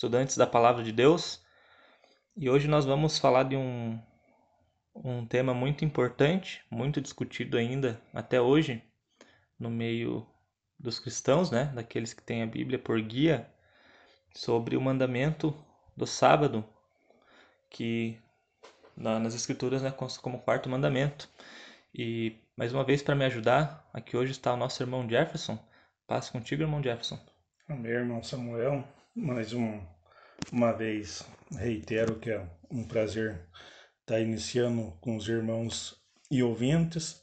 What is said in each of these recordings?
estudantes da Palavra de Deus. E hoje nós vamos falar de um, um tema muito importante, muito discutido ainda até hoje no meio dos cristãos, né, daqueles que têm a Bíblia por guia, sobre o mandamento do sábado, que nas escrituras, né, como quarto mandamento. E mais uma vez para me ajudar, aqui hoje está o nosso irmão Jefferson. Passe contigo, irmão Jefferson. Amém, irmão Samuel. Mais um, uma vez reitero que é um prazer estar iniciando com os irmãos e ouvintes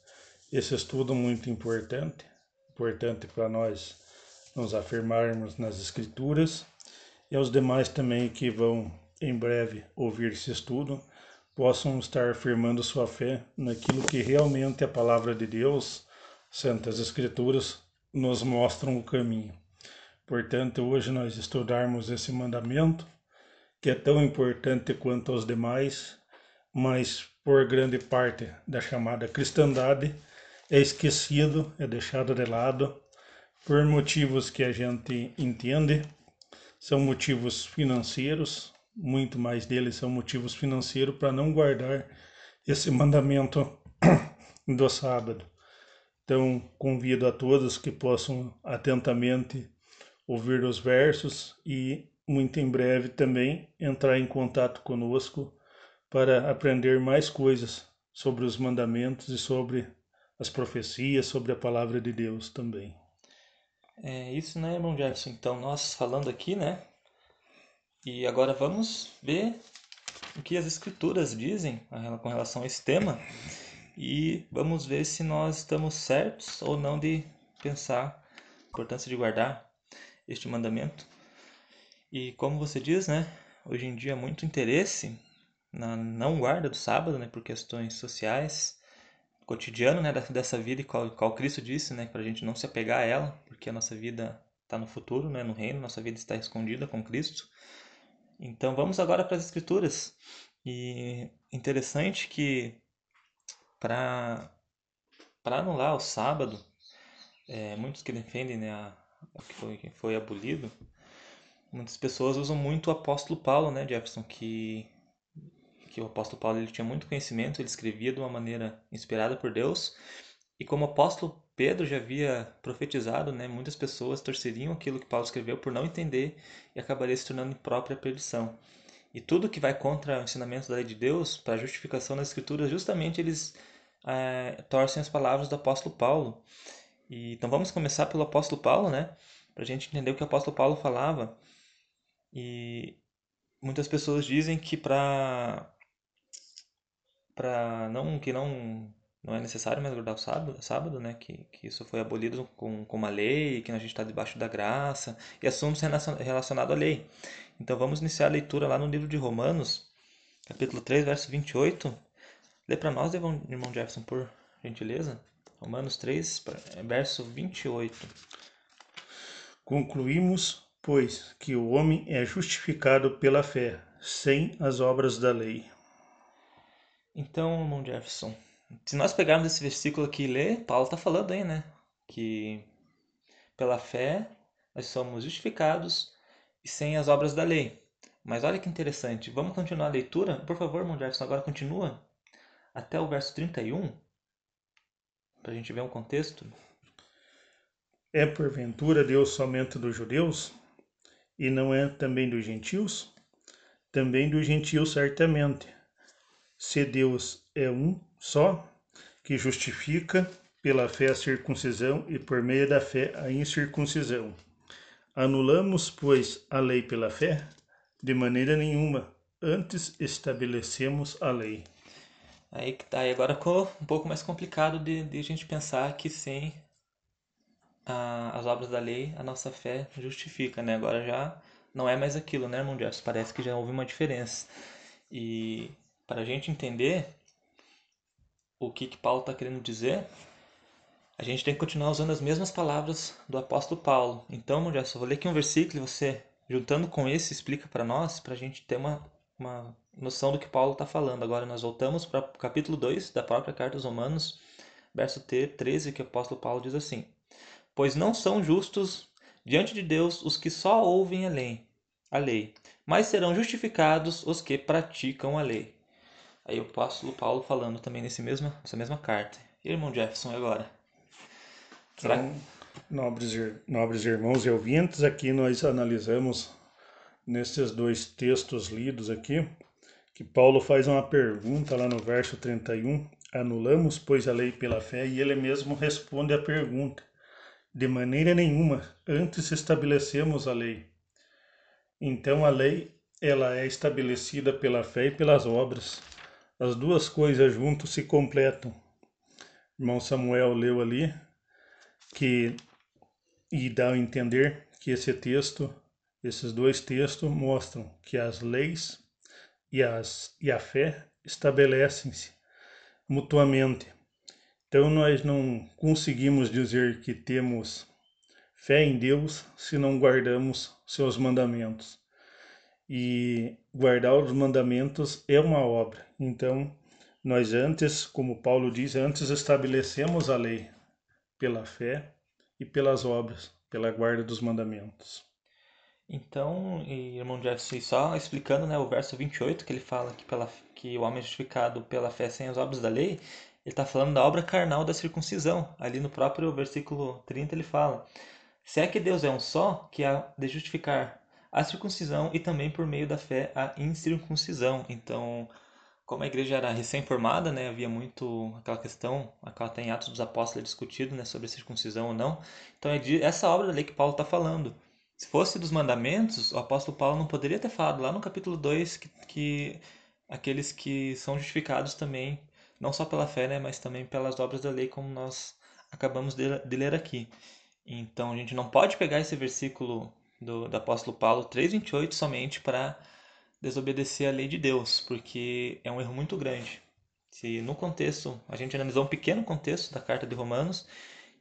esse estudo muito importante, importante para nós nos afirmarmos nas escrituras e aos demais também que vão em breve ouvir esse estudo possam estar afirmando sua fé naquilo que realmente a palavra de Deus, Santas Escrituras, nos mostram o caminho. Portanto, hoje nós estudarmos esse mandamento, que é tão importante quanto os demais, mas por grande parte da chamada cristandade é esquecido, é deixado de lado, por motivos que a gente entende, são motivos financeiros, muito mais deles são motivos financeiros para não guardar esse mandamento do sábado. Então, convido a todos que possam atentamente ouvir os versos e, muito em breve, também entrar em contato conosco para aprender mais coisas sobre os mandamentos e sobre as profecias, sobre a palavra de Deus também. É isso, né, irmão Jefferson? Então, nós falando aqui, né? E agora vamos ver o que as escrituras dizem com relação a esse tema e vamos ver se nós estamos certos ou não de pensar a importância de guardar este mandamento. E como você diz, né, hoje em dia muito interesse na não guarda do sábado, né, por questões sociais, cotidiano, né, dessa vida e qual, qual Cristo disse, né, para a gente não se apegar a ela, porque a nossa vida está no futuro, né, no reino, nossa vida está escondida com Cristo. Então vamos agora para as Escrituras. E interessante que para para anular o sábado, é, muitos que defendem né, a, que, foi, que foi abolido, muitas pessoas usam muito o apóstolo Paulo, né, Jefferson, que, que o apóstolo Paulo ele tinha muito conhecimento, ele escrevia de uma maneira inspirada por Deus, e como o apóstolo Pedro já havia profetizado, né, muitas pessoas torceriam aquilo que Paulo escreveu por não entender e acabaria se tornando própria perdição. E tudo que vai contra o ensinamento da lei de Deus, para a justificação das Escrituras, justamente eles é, torcem as palavras do apóstolo Paulo. E, então vamos começar pelo apóstolo Paulo, né? Para a gente entender o que o apóstolo Paulo falava. E muitas pessoas dizem que para para não que não não é necessário mais guardar o sábado, sábado né? Que, que isso foi abolido com, com uma lei, que a gente está debaixo da graça e assuntos relacionados à lei. Então vamos iniciar a leitura lá no livro de Romanos, capítulo 3, verso 28. Lê para nós, irmão Jefferson, por gentileza. Romanos 3, verso 28. Concluímos, pois, que o homem é justificado pela fé, sem as obras da lei. Então, irmão Jefferson, se nós pegarmos esse versículo aqui e ler, Paulo está falando aí, né? Que pela fé nós somos justificados e sem as obras da lei. Mas olha que interessante. Vamos continuar a leitura? Por favor, irmão Jefferson, agora continua até o verso 31, para a gente ver um contexto. É porventura Deus somente dos judeus? E não é também dos gentios? Também dos gentios, certamente. Se Deus é um só, que justifica pela fé a circuncisão e por meio da fé a incircuncisão Anulamos, pois, a lei pela fé? De maneira nenhuma. Antes estabelecemos a lei. Aí que tá. E agora ficou um pouco mais complicado de, de a gente pensar que sem a, as obras da lei a nossa fé justifica, né? Agora já não é mais aquilo, né, irmão Jefferson? Parece que já houve uma diferença. E para a gente entender o que, que Paulo está querendo dizer, a gente tem que continuar usando as mesmas palavras do apóstolo Paulo. Então, irmão Jefferson, vou ler aqui um versículo e você, juntando com esse, explica para nós, para a gente ter uma, uma noção do que Paulo está falando. Agora nós voltamos para o capítulo 2 da própria carta aos Romanos, verso 13, que o apóstolo Paulo diz assim: Pois não são justos diante de Deus os que só ouvem a lei, a lei, mas serão justificados os que praticam a lei. Aí o apóstolo Paulo falando também nesse mesma, nessa mesma carta. E irmão Jefferson, agora? Será? Então, nobres, nobres irmãos e ouvintes, aqui nós analisamos nesses dois textos lidos aqui, que Paulo faz uma pergunta lá no verso 31, anulamos, pois, a lei pela fé, e ele mesmo responde a pergunta, de maneira nenhuma, antes estabelecemos a lei. Então a lei, ela é estabelecida pela fé e pelas obras. As duas coisas juntos se completam. Irmão Samuel leu ali que e dá a entender que esse texto, esses dois textos mostram que as leis e, as, e a fé estabelecem-se mutuamente. Então nós não conseguimos dizer que temos fé em Deus se não guardamos seus mandamentos. E guardar os mandamentos é uma obra. Então, nós antes, como Paulo diz, antes estabelecemos a lei pela fé e pelas obras, pela guarda dos mandamentos. Então, irmão Jefferson, só explicando né, o verso 28, que ele fala que, pela, que o homem é justificado pela fé sem as obras da lei, ele está falando da obra carnal da circuncisão. Ali no próprio versículo 30 ele fala: Se é que Deus é um só, que há de justificar a circuncisão e também por meio da fé a incircuncisão. Então, como a igreja era recém-formada, né, havia muito aquela questão, aquela tem Atos dos Apóstolos discutido, né, sobre circuncisão ou não. Então é de, essa obra da lei que Paulo está falando. Se fosse dos mandamentos, o apóstolo Paulo não poderia ter falado lá no capítulo 2 que, que aqueles que são justificados também, não só pela fé, né, mas também pelas obras da lei, como nós acabamos de, de ler aqui. Então a gente não pode pegar esse versículo do, do apóstolo Paulo 3,28 somente para desobedecer a lei de Deus, porque é um erro muito grande. Se no contexto, a gente analisou um pequeno contexto da carta de Romanos,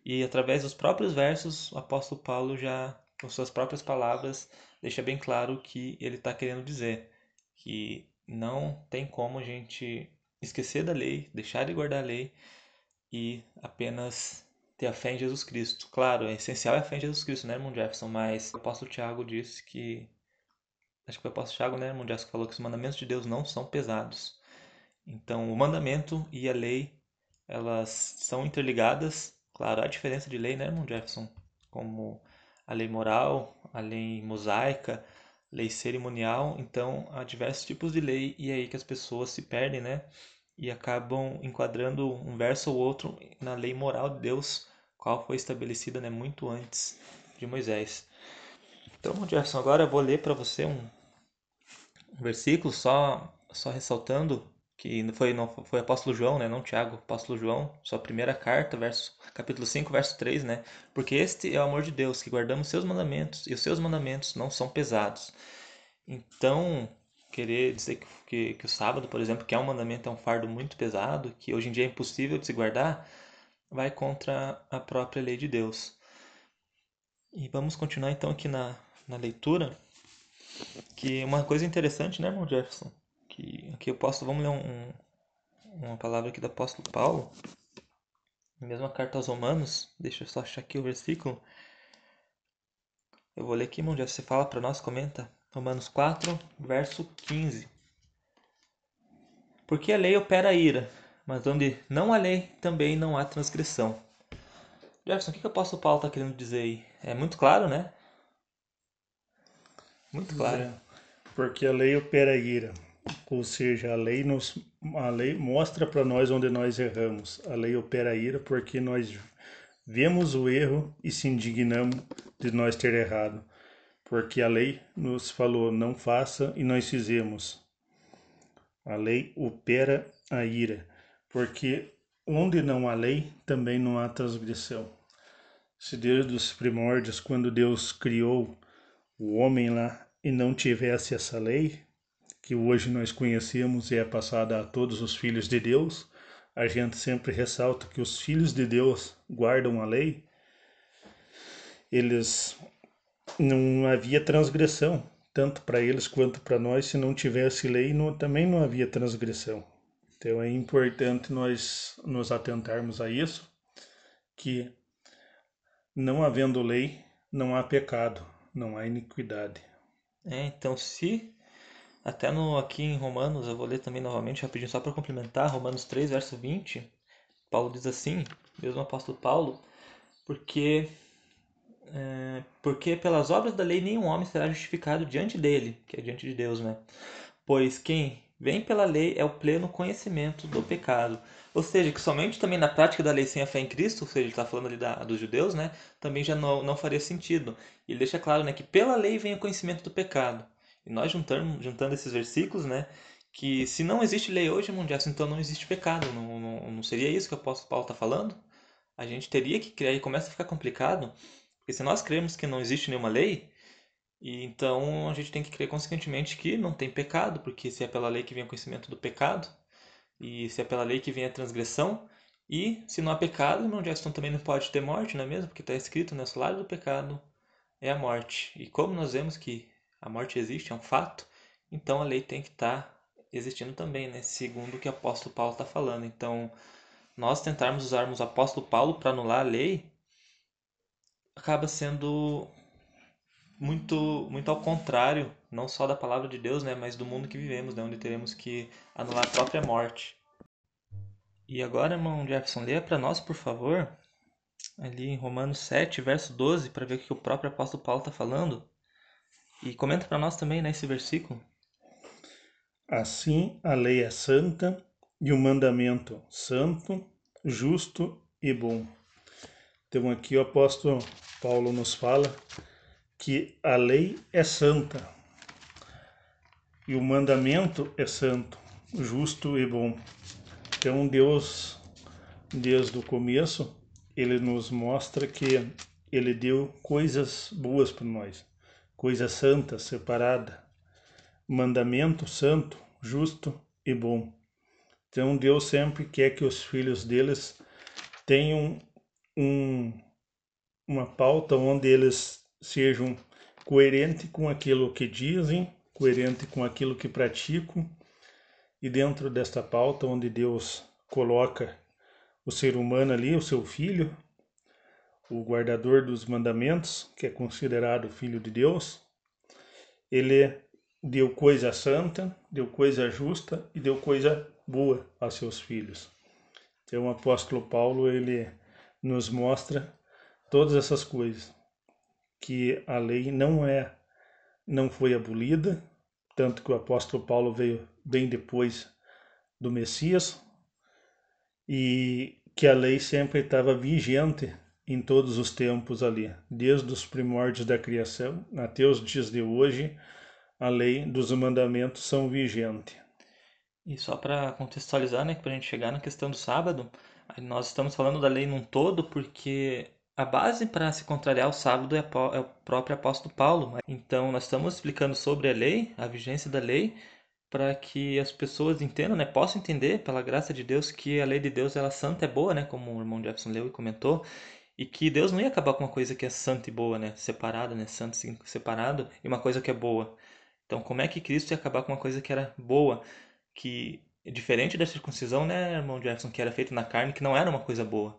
e através dos próprios versos, o apóstolo Paulo já, com suas próprias palavras, deixa bem claro o que ele está querendo dizer. Que não tem como a gente esquecer da lei, deixar de guardar a lei e apenas ter a fé em Jesus Cristo. Claro, é essencial é a fé em Jesus Cristo, né, irmão Jefferson? Mas o apóstolo Tiago disse que acho que foi o apóstolo Tiago, né, irmão Jéssica, falou que os mandamentos de Deus não são pesados. Então, o mandamento e a lei, elas são interligadas. Claro, há diferença de lei, né, irmão Jefferson? Como a lei moral, a lei mosaica, lei cerimonial. Então, há diversos tipos de lei e é aí que as pessoas se perdem, né? E acabam enquadrando um verso ou outro na lei moral de Deus, qual foi estabelecida né, muito antes de Moisés. Então, Jefferson, agora eu vou ler para você um, um versículo só só ressaltando que foi não foi apóstolo João, né, não Tiago, apóstolo João, sua primeira carta, verso capítulo 5, verso 3, né? Porque este é o amor de Deus, que guardamos seus mandamentos, e os seus mandamentos não são pesados. Então, querer dizer que, que, que o sábado, por exemplo, que é um mandamento, é um fardo muito pesado, que hoje em dia é impossível de se guardar, vai contra a própria lei de Deus. E vamos continuar então aqui na, na leitura que uma coisa interessante, né, irmão Jefferson? Que aqui eu posso, vamos ler um, uma palavra aqui do apóstolo Paulo, na mesma carta aos Romanos, deixa eu só achar aqui o versículo. Eu vou ler aqui, irmão Jefferson, você fala para nós, comenta. Romanos 4, verso 15. Porque a lei opera a ira, mas onde não há lei, também não há transgressão. Jefferson, o que, que o apóstolo Paulo está querendo dizer aí? É muito claro, né? Muito claro. É, porque a lei opera a ira. Ou seja, a lei nos a lei mostra para nós onde nós erramos. A lei opera a ira porque nós vemos o erro e se indignamos de nós ter errado. Porque a lei nos falou não faça e nós fizemos. A lei opera a ira, porque onde não há lei, também não há transgressão. Se desde os primórdios, quando Deus criou o homem lá e não tivesse essa lei, que hoje nós conhecemos e é passada a todos os filhos de Deus, a gente sempre ressalta que os filhos de Deus guardam a lei, eles não havia transgressão, tanto para eles quanto para nós, se não tivesse lei, não, também não havia transgressão. Então é importante nós nos atentarmos a isso, que não havendo lei, não há pecado, não há iniquidade. É, então se até no aqui em Romanos, eu vou ler também novamente rapidinho só para complementar, Romanos 3, verso 20, Paulo diz assim, mesmo apóstolo Paulo, porque é, porque pelas obras da lei nenhum homem será justificado diante dele, que é diante de Deus, né? Pois quem vem pela lei é o pleno conhecimento do pecado. Ou seja, que somente também na prática da lei sem a fé em Cristo, ou seja, ele está falando ali da, dos judeus, né? Também já não, não faria sentido. Ele deixa claro né, que pela lei vem o conhecimento do pecado. E nós juntando, juntando esses versículos, né? Que se não existe lei hoje, mundial, então não existe pecado. Não, não, não seria isso que o apóstolo Paulo está falando? A gente teria que criar, e começa a ficar complicado, porque se nós cremos que não existe nenhuma lei, e então a gente tem que crer consequentemente que não tem pecado, porque se é pela lei que vem o conhecimento do pecado, e se é pela lei que vem a transgressão, e se não há pecado, irmão Jackson também não pode ter morte, não é mesmo? Porque está escrito, né? O salário do pecado é a morte. E como nós vemos que a morte existe, é um fato, então a lei tem que estar tá existindo também, né? Segundo o que o apóstolo Paulo está falando. Então, nós tentarmos usarmos o apóstolo Paulo para anular a lei acaba sendo muito muito ao contrário, não só da palavra de Deus, né, mas do mundo que vivemos, né, onde teremos que anular a própria morte. E agora, irmão Jefferson, leia para nós, por favor, ali em Romanos 7, verso 12, para ver o que o próprio apóstolo Paulo está falando. E comenta para nós também nesse né, versículo. Assim a lei é santa e o mandamento santo, justo e bom. Então aqui o apóstolo Paulo nos fala que a lei é santa e o mandamento é santo, justo e bom. Então Deus, desde o começo, ele nos mostra que ele deu coisas boas para nós, coisa santa, separada, mandamento santo, justo e bom. Então Deus sempre quer que os filhos deles tenham um, uma pauta onde eles sejam coerentes com aquilo que dizem, coerente com aquilo que praticam, e dentro desta pauta onde Deus coloca o ser humano ali, o seu filho, o guardador dos mandamentos, que é considerado filho de Deus, ele deu coisa santa, deu coisa justa e deu coisa boa a seus filhos. Então o apóstolo Paulo ele nos mostra todas essas coisas que a lei não é não foi abolida, tanto que o apóstolo Paulo veio bem depois do Messias e que a lei sempre estava vigente em todos os tempos ali, desde os primórdios da criação até os dias de hoje, a lei dos mandamentos são vigentes. E só para contextualizar, né, para a gente chegar na questão do sábado, nós estamos falando da lei num todo porque a base para se contrariar o sábado é, é o próprio apóstolo Paulo. Então, nós estamos explicando sobre a lei, a vigência da lei, para que as pessoas entendam, né, possam entender, pela graça de Deus, que a lei de Deus ela santa é boa, né, como o irmão Jefferson leu e comentou, e que Deus não ia acabar com uma coisa que é santa e boa, né, separada, né, santo separado, e uma coisa que é boa. Então, como é que Cristo ia acabar com uma coisa que era boa, que diferente da circuncisão, né, irmão Jefferson, que era feita na carne, que não era uma coisa boa.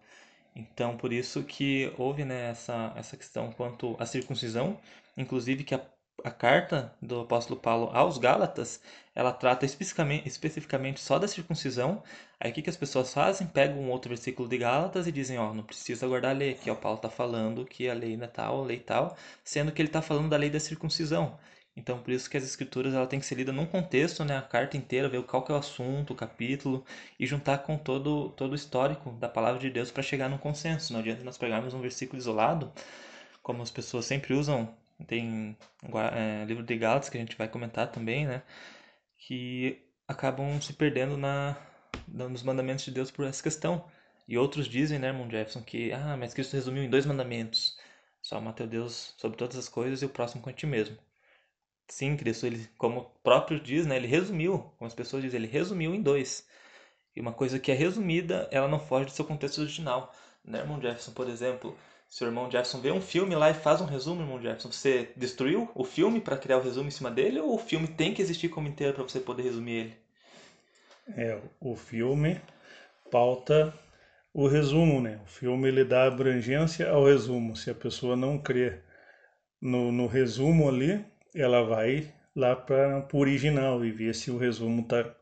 Então, por isso que houve né, essa, essa questão quanto à circuncisão, inclusive que a, a carta do apóstolo Paulo aos Gálatas, ela trata especificamente, só da circuncisão. Aí o que, que as pessoas fazem? Pegam um outro versículo de Gálatas e dizem, ó, não precisa guardar a lei, aqui ó, Paulo está falando que a lei ainda é tal, a lei tal, sendo que ele está falando da lei da circuncisão. Então, por isso que as escrituras ela tem que ser lida num contexto, né, a carta inteira, ver qual que é o assunto, o capítulo e juntar com todo todo o histórico da palavra de Deus para chegar num consenso. Não adianta nós pegarmos um versículo isolado, como as pessoas sempre usam. Tem é, livro de Gálatas que a gente vai comentar também, né, que acabam se perdendo na nos mandamentos de Deus por essa questão. E outros dizem, né, irmão Jefferson, que ah, mas Cristo resumiu em dois mandamentos: só amar teu Deus sobre todas as coisas e o próximo com ti mesmo. Sim, Cristo, ele, como o próprio diz, né, ele resumiu, como as pessoas dizem, ele resumiu em dois. E uma coisa que é resumida, ela não foge do seu contexto original. Né, irmão Jefferson, por exemplo, se o irmão Jefferson vê um filme lá e faz um resumo, irmão Jefferson, você destruiu o filme para criar o resumo em cima dele ou o filme tem que existir como inteiro para você poder resumir ele? É, o filme pauta o resumo, né? O filme ele dá abrangência ao resumo. Se a pessoa não crê no, no resumo ali, ela vai lá para o original e ver se o resumo está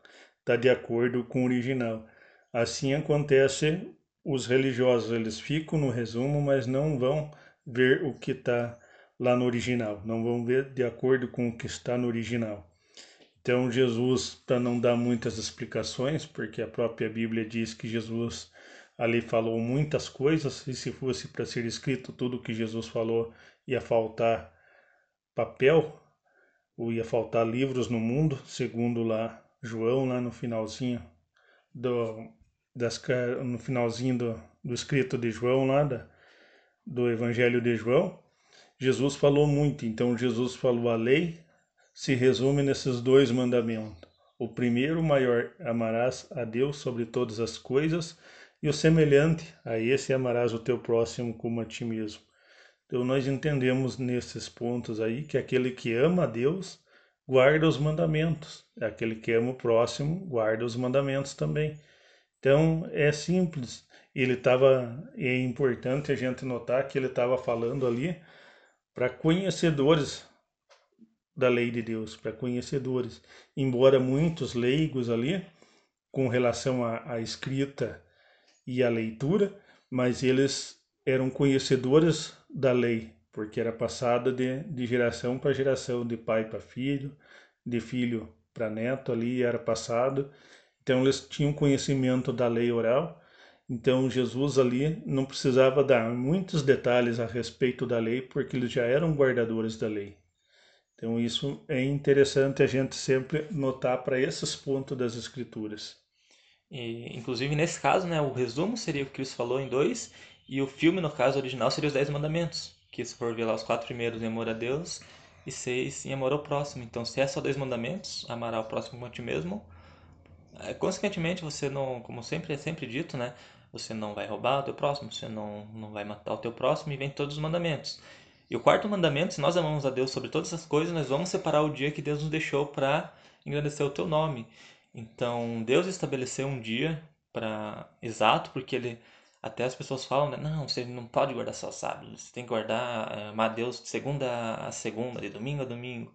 tá de acordo com o original. Assim acontece os religiosos, eles ficam no resumo, mas não vão ver o que está lá no original, não vão ver de acordo com o que está no original. Então Jesus, para não dar muitas explicações, porque a própria Bíblia diz que Jesus ali falou muitas coisas, e se fosse para ser escrito tudo o que Jesus falou, ia faltar papel, ou ia faltar livros no mundo, segundo lá João, lá no finalzinho do, das, no finalzinho do, do escrito de João, lá da, do Evangelho de João, Jesus falou muito. Então Jesus falou a lei se resume nesses dois mandamentos. O primeiro, maior, amarás a Deus sobre todas as coisas, e o semelhante a esse amarás o teu próximo como a ti mesmo. Então nós entendemos nesses pontos aí que aquele que ama a Deus guarda os mandamentos, aquele que ama o próximo guarda os mandamentos também. Então é simples. Ele estava é importante a gente notar que ele estava falando ali para conhecedores da lei de Deus, para conhecedores. Embora muitos leigos ali com relação à, escrita e à leitura, mas eles eram conhecedores da lei, porque era passada de, de geração para geração, de pai para filho, de filho para neto ali era passado. Então eles tinham conhecimento da lei oral. Então Jesus ali não precisava dar muitos detalhes a respeito da lei, porque eles já eram guardadores da lei. Então isso é interessante a gente sempre notar para esses pontos das escrituras. E, inclusive nesse caso, né, o resumo seria o que Cristo falou em dois e o filme, no caso original, seria os Dez Mandamentos, que se for ver lá os quatro primeiros em amor a Deus e seis em amor ao próximo. Então, se é só dois mandamentos, amar ao próximo como a ti mesmo, consequentemente você não, como sempre é sempre dito, né, você não vai roubar o teu próximo, você não, não vai matar o teu próximo e vem todos os mandamentos. E o quarto mandamento, se nós amamos a Deus sobre todas essas coisas, nós vamos separar o dia que Deus nos deixou para engrandecer o teu nome. Então, Deus estabeleceu um dia para exato, porque ele até as pessoas falam, né? não, você não pode guardar só sábado, você tem que guardar, eh, amar Deus de segunda a segunda, de domingo a domingo.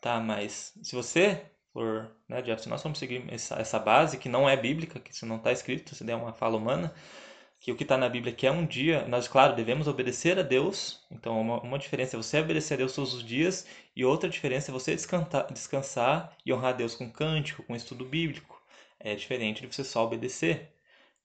Tá, mas se você for, né, Jeff, se nós vamos seguir essa, essa base que não é bíblica, que isso não está escrito, se der uma fala humana, que o que está na Bíblia que é um dia, nós, claro, devemos obedecer a Deus. Então, uma, uma diferença é você obedecer a Deus todos os dias, e outra diferença é você descansar, descansar e honrar a Deus com cântico, com estudo bíblico. É diferente de você só obedecer.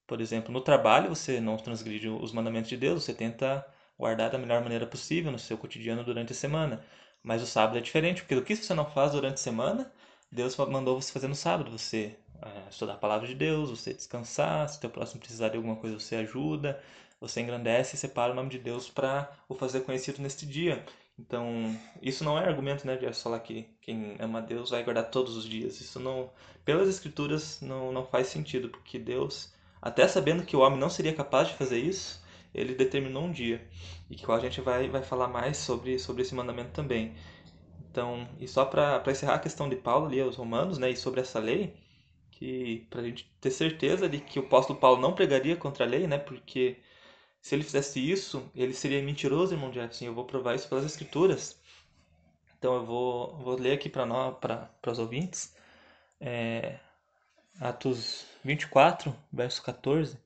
Por exemplo, no trabalho, você não transgride os mandamentos de Deus, você tenta guardar da melhor maneira possível no seu cotidiano durante a semana. Mas o sábado é diferente, porque o que você não faz durante a semana, Deus mandou você fazer no sábado. Você é, estudar a palavra de Deus, você descansar, se teu próximo precisar de alguma coisa você ajuda, você engrandece e separa o nome de Deus para o fazer conhecido neste dia. Então, isso não é argumento, né, de falar que quem ama Deus vai guardar todos os dias. Isso não, pelas escrituras, não, não faz sentido, porque Deus, até sabendo que o homem não seria capaz de fazer isso, ele determinou um dia. E que a gente vai, vai falar mais sobre, sobre esse mandamento também. Então, e só para encerrar a questão de Paulo ali aos romanos, né, e sobre essa lei, que para a gente ter certeza de que o apóstolo Paulo não pregaria contra a lei, né? Porque se ele fizesse isso, ele seria mentiroso, irmão Jefferson. Eu vou provar isso pelas escrituras. Então eu vou, vou ler aqui para nós, para os ouvintes, é, Atos 24, verso 14,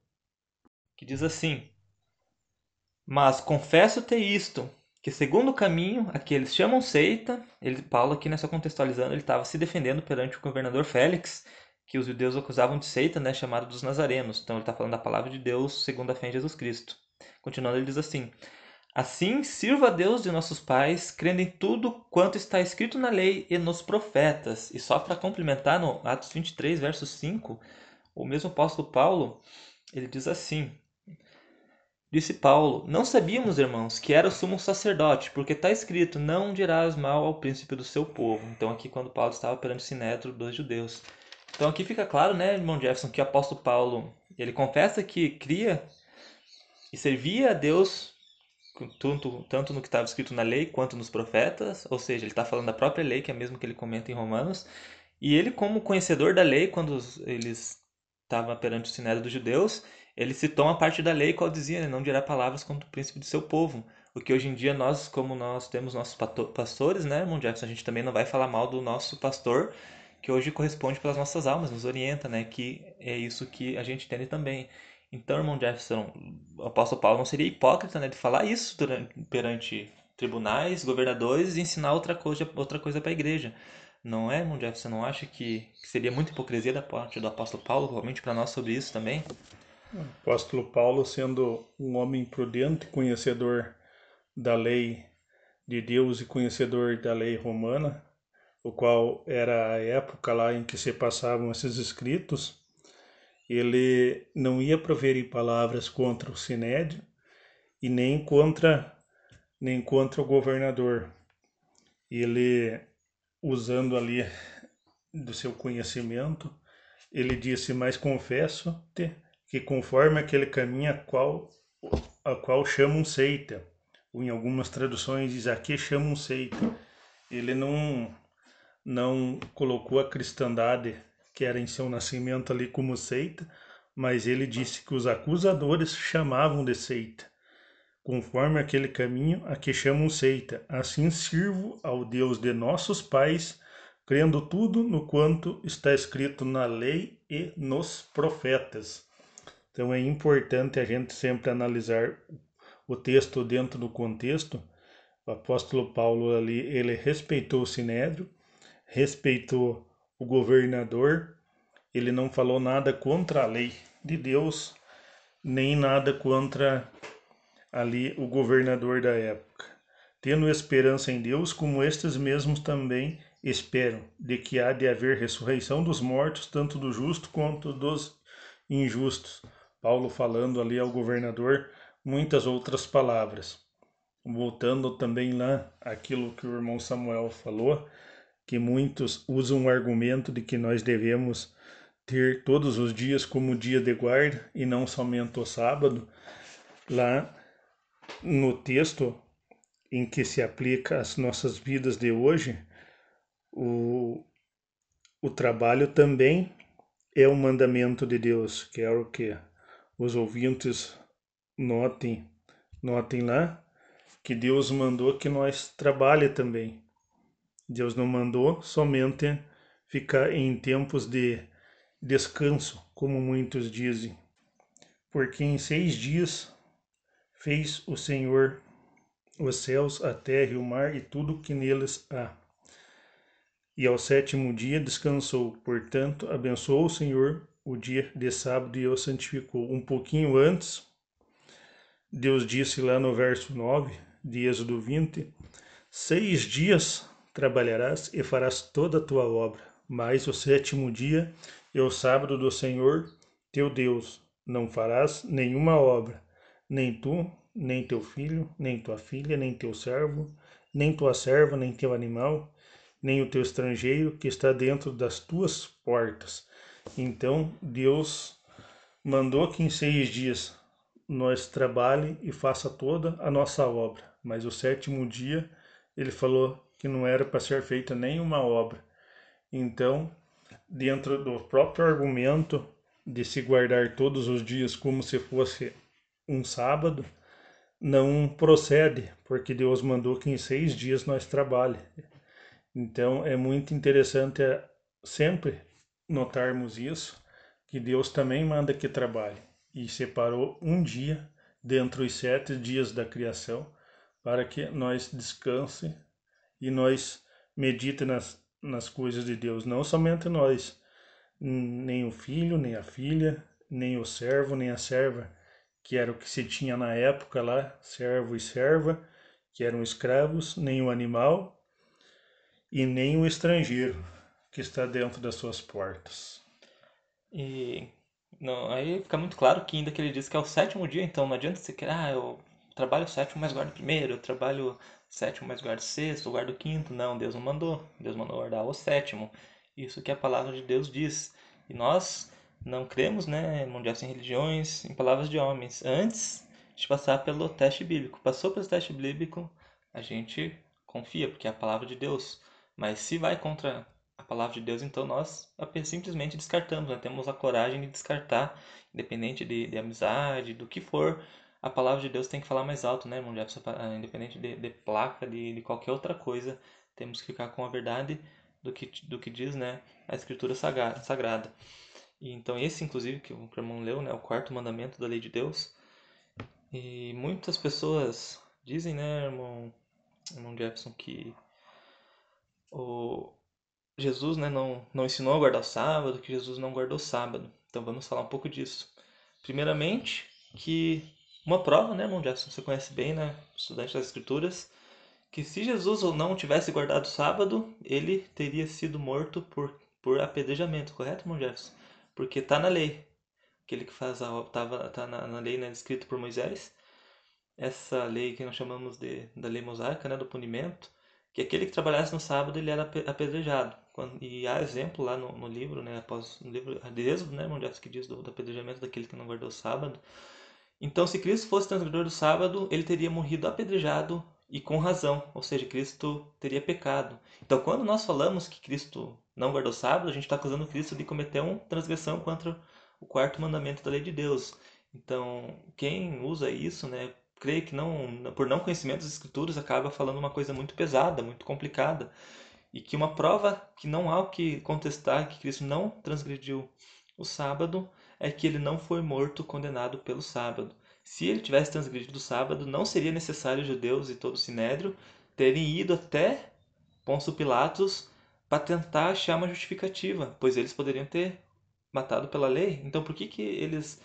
que diz assim: Mas confesso ter isto, que segundo o caminho a que eles chamam seita, ele, Paulo aqui nessa contextualizando, ele estava se defendendo perante o governador Félix, que os judeus acusavam de seita, né, chamada dos nazarenos. Então ele está falando da palavra de Deus segundo a fé em Jesus Cristo. Continuando, ele diz assim: Assim, sirva a Deus de nossos pais, crendo em tudo quanto está escrito na lei e nos profetas. E só para complementar, no Atos 23, verso 5, o mesmo apóstolo Paulo, ele diz assim: Disse Paulo: Não sabíamos, irmãos, que era sumo sacerdote, porque está escrito: Não dirás mal ao príncipe do seu povo. Então, aqui, quando Paulo estava perante o sinédrio dos judeus. Então, aqui fica claro, né, irmão Jefferson, que o apóstolo Paulo ele confessa que cria e servia a Deus tanto, tanto no que estava escrito na lei quanto nos profetas, ou seja, ele está falando da própria lei, que é a mesma que ele comenta em Romanos. E ele, como conhecedor da lei, quando eles estavam perante o sinédrio dos judeus, ele citou uma parte da lei qual dizia, né, não dirá palavras contra o príncipe do seu povo. O que hoje em dia nós, como nós temos nossos pastores, né, irmão Jefferson, a gente também não vai falar mal do nosso pastor, que hoje corresponde pelas nossas almas, nos orienta, né, que é isso que a gente entende também. Então, irmão Jefferson, o apóstolo Paulo não seria hipócrita, né, de falar isso durante, perante tribunais, governadores e ensinar outra coisa, outra coisa para a igreja. Não é, irmão Jefferson? Você não acha que, que seria muita hipocrisia da parte do apóstolo Paulo, realmente para nós sobre isso também? Apóstolo Paulo, sendo um homem prudente, conhecedor da lei de Deus e conhecedor da lei romana, o qual era a época lá em que se passavam esses escritos, ele não ia proferir palavras contra o sinédrio e nem contra nem contra o governador. Ele usando ali do seu conhecimento, ele disse: "Mas confesso-te que conforme aquele caminho a qual, a qual chamam seita, ou em algumas traduções diz aqui chamam seita, ele não, não colocou a cristandade que era em seu nascimento ali como seita, mas ele disse que os acusadores chamavam de seita. Conforme aquele caminho a que chamam seita, assim sirvo ao Deus de nossos pais, crendo tudo no quanto está escrito na lei e nos profetas. Então é importante a gente sempre analisar o texto dentro do contexto. O apóstolo Paulo ali, ele respeitou o sinédrio, respeitou o governador, ele não falou nada contra a lei de Deus, nem nada contra ali o governador da época. Tendo esperança em Deus, como estes mesmos também esperam, de que há de haver ressurreição dos mortos, tanto do justo quanto dos injustos. Paulo falando ali ao governador muitas outras palavras. Voltando também lá aquilo que o irmão Samuel falou, que muitos usam o argumento de que nós devemos ter todos os dias como dia de guarda e não somente o sábado. Lá no texto em que se aplica às nossas vidas de hoje, o, o trabalho também é um mandamento de Deus, que é o que os ouvintes notem, notem lá que Deus mandou que nós trabalhe também. Deus não mandou somente ficar em tempos de descanso, como muitos dizem, porque em seis dias fez o Senhor os céus, a terra e o mar e tudo que neles há. E ao sétimo dia descansou. Portanto, abençoou o Senhor o dia de sábado e o santificou. Um pouquinho antes, Deus disse lá no verso 9 de Êxodo 20: Seis dias trabalharás e farás toda a tua obra, mas o sétimo dia é o sábado do Senhor teu Deus. Não farás nenhuma obra, nem tu, nem teu filho, nem tua filha, nem teu servo, nem tua serva, nem teu animal, nem o teu estrangeiro que está dentro das tuas portas então Deus mandou que em seis dias nós trabalhe e faça toda a nossa obra, mas o sétimo dia ele falou que não era para ser feita nenhuma obra. Então, dentro do próprio argumento de se guardar todos os dias como se fosse um sábado, não procede, porque Deus mandou que em seis dias nós trabalhe. Então é muito interessante é, sempre notarmos isso, que Deus também manda que trabalhe. E separou um dia dentre os sete dias da criação para que nós descanse e nós medite nas, nas coisas de Deus, não somente nós, nem o filho, nem a filha, nem o servo, nem a serva, que era o que se tinha na época lá, servo e serva, que eram escravos, nem o animal e nem o estrangeiro, que está dentro das suas portas. E Não, aí fica muito claro que ainda que ele diz que é o sétimo dia, então não adianta você querer, ah, eu trabalho o sétimo, mas guardo o primeiro, eu trabalho o sétimo, mas guardo o sexto, eu guardo o quinto. Não, Deus não mandou. Deus mandou guardar o sétimo. Isso que a palavra de Deus diz. E nós não cremos, né, mundiais em religiões, em palavras de homens, antes de passar pelo teste bíblico. Passou pelo teste bíblico, a gente confia, porque é a palavra de Deus. Mas se vai contra a palavra de Deus, então nós simplesmente descartamos, né? temos a coragem de descartar, independente de, de amizade, do que for, a palavra de Deus tem que falar mais alto, né, irmão Jefferson? Independente de, de placa, de, de qualquer outra coisa, temos que ficar com a verdade do que, do que diz né, a Escritura Sagrada. E, então, esse, inclusive, que o irmão leu, né, o quarto mandamento da lei de Deus. E muitas pessoas dizem, né, irmão, irmão Jefferson, que o Jesus né, não, não ensinou a guardar o sábado, que Jesus não guardou o sábado. Então, vamos falar um pouco disso. Primeiramente, que uma prova, né, irmão Jefferson, você conhece bem, né, estudante das Escrituras, que se Jesus ou não tivesse guardado o sábado, ele teria sido morto por, por apedrejamento, correto, irmão Jefferson? Porque está na lei. Aquele que faz a tava tá na, na lei, né, escrito por Moisés. Essa lei que nós chamamos de da lei mosaica, né, do punimento, que aquele que trabalhasse no sábado ele era apedrejado. Quando, e há exemplo lá no, no livro, né, após no livro de Êxodo, né, irmão que diz do, do apedrejamento daquele que não guardou o sábado. Então, se Cristo fosse transgressor do sábado, ele teria morrido apedrejado e com razão, ou seja, Cristo teria pecado. Então, quando nós falamos que Cristo não guardou o sábado, a gente está acusando Cristo de cometer uma transgressão contra o quarto mandamento da lei de Deus. Então, quem usa isso, né, creio que não, por não conhecimento das escrituras, acaba falando uma coisa muito pesada, muito complicada. E que uma prova que não há o que contestar que Cristo não transgrediu o sábado é que ele não foi morto condenado pelo sábado. Se ele tivesse transgredido o sábado, não seria necessário os judeus e todo o sinédrio terem ido até Pôncio Pilatos para tentar achar uma justificativa, pois eles poderiam ter matado pela lei. Então por que que eles,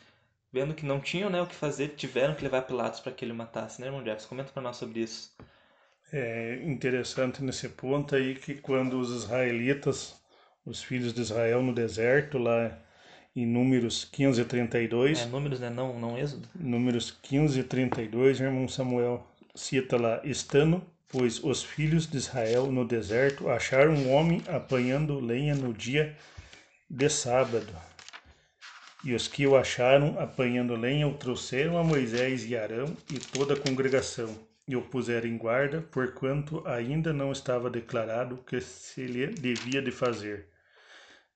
vendo que não tinham né, o que fazer, tiveram que levar Pilatos para que ele matasse, né, irmão Jefferson? Comenta para nós sobre isso. É interessante nesse ponto aí que quando os israelitas, os filhos de Israel no deserto lá em Números 15 e 32. É, números, né? Não, não êxodo. Números 15 e 32, o irmão Samuel cita lá, estando, pois os filhos de Israel no deserto acharam um homem apanhando lenha no dia de sábado. E os que o acharam apanhando lenha o trouxeram a Moisés e Arão e toda a congregação, e o puseram em guarda, porquanto ainda não estava declarado o que se lhe devia de fazer.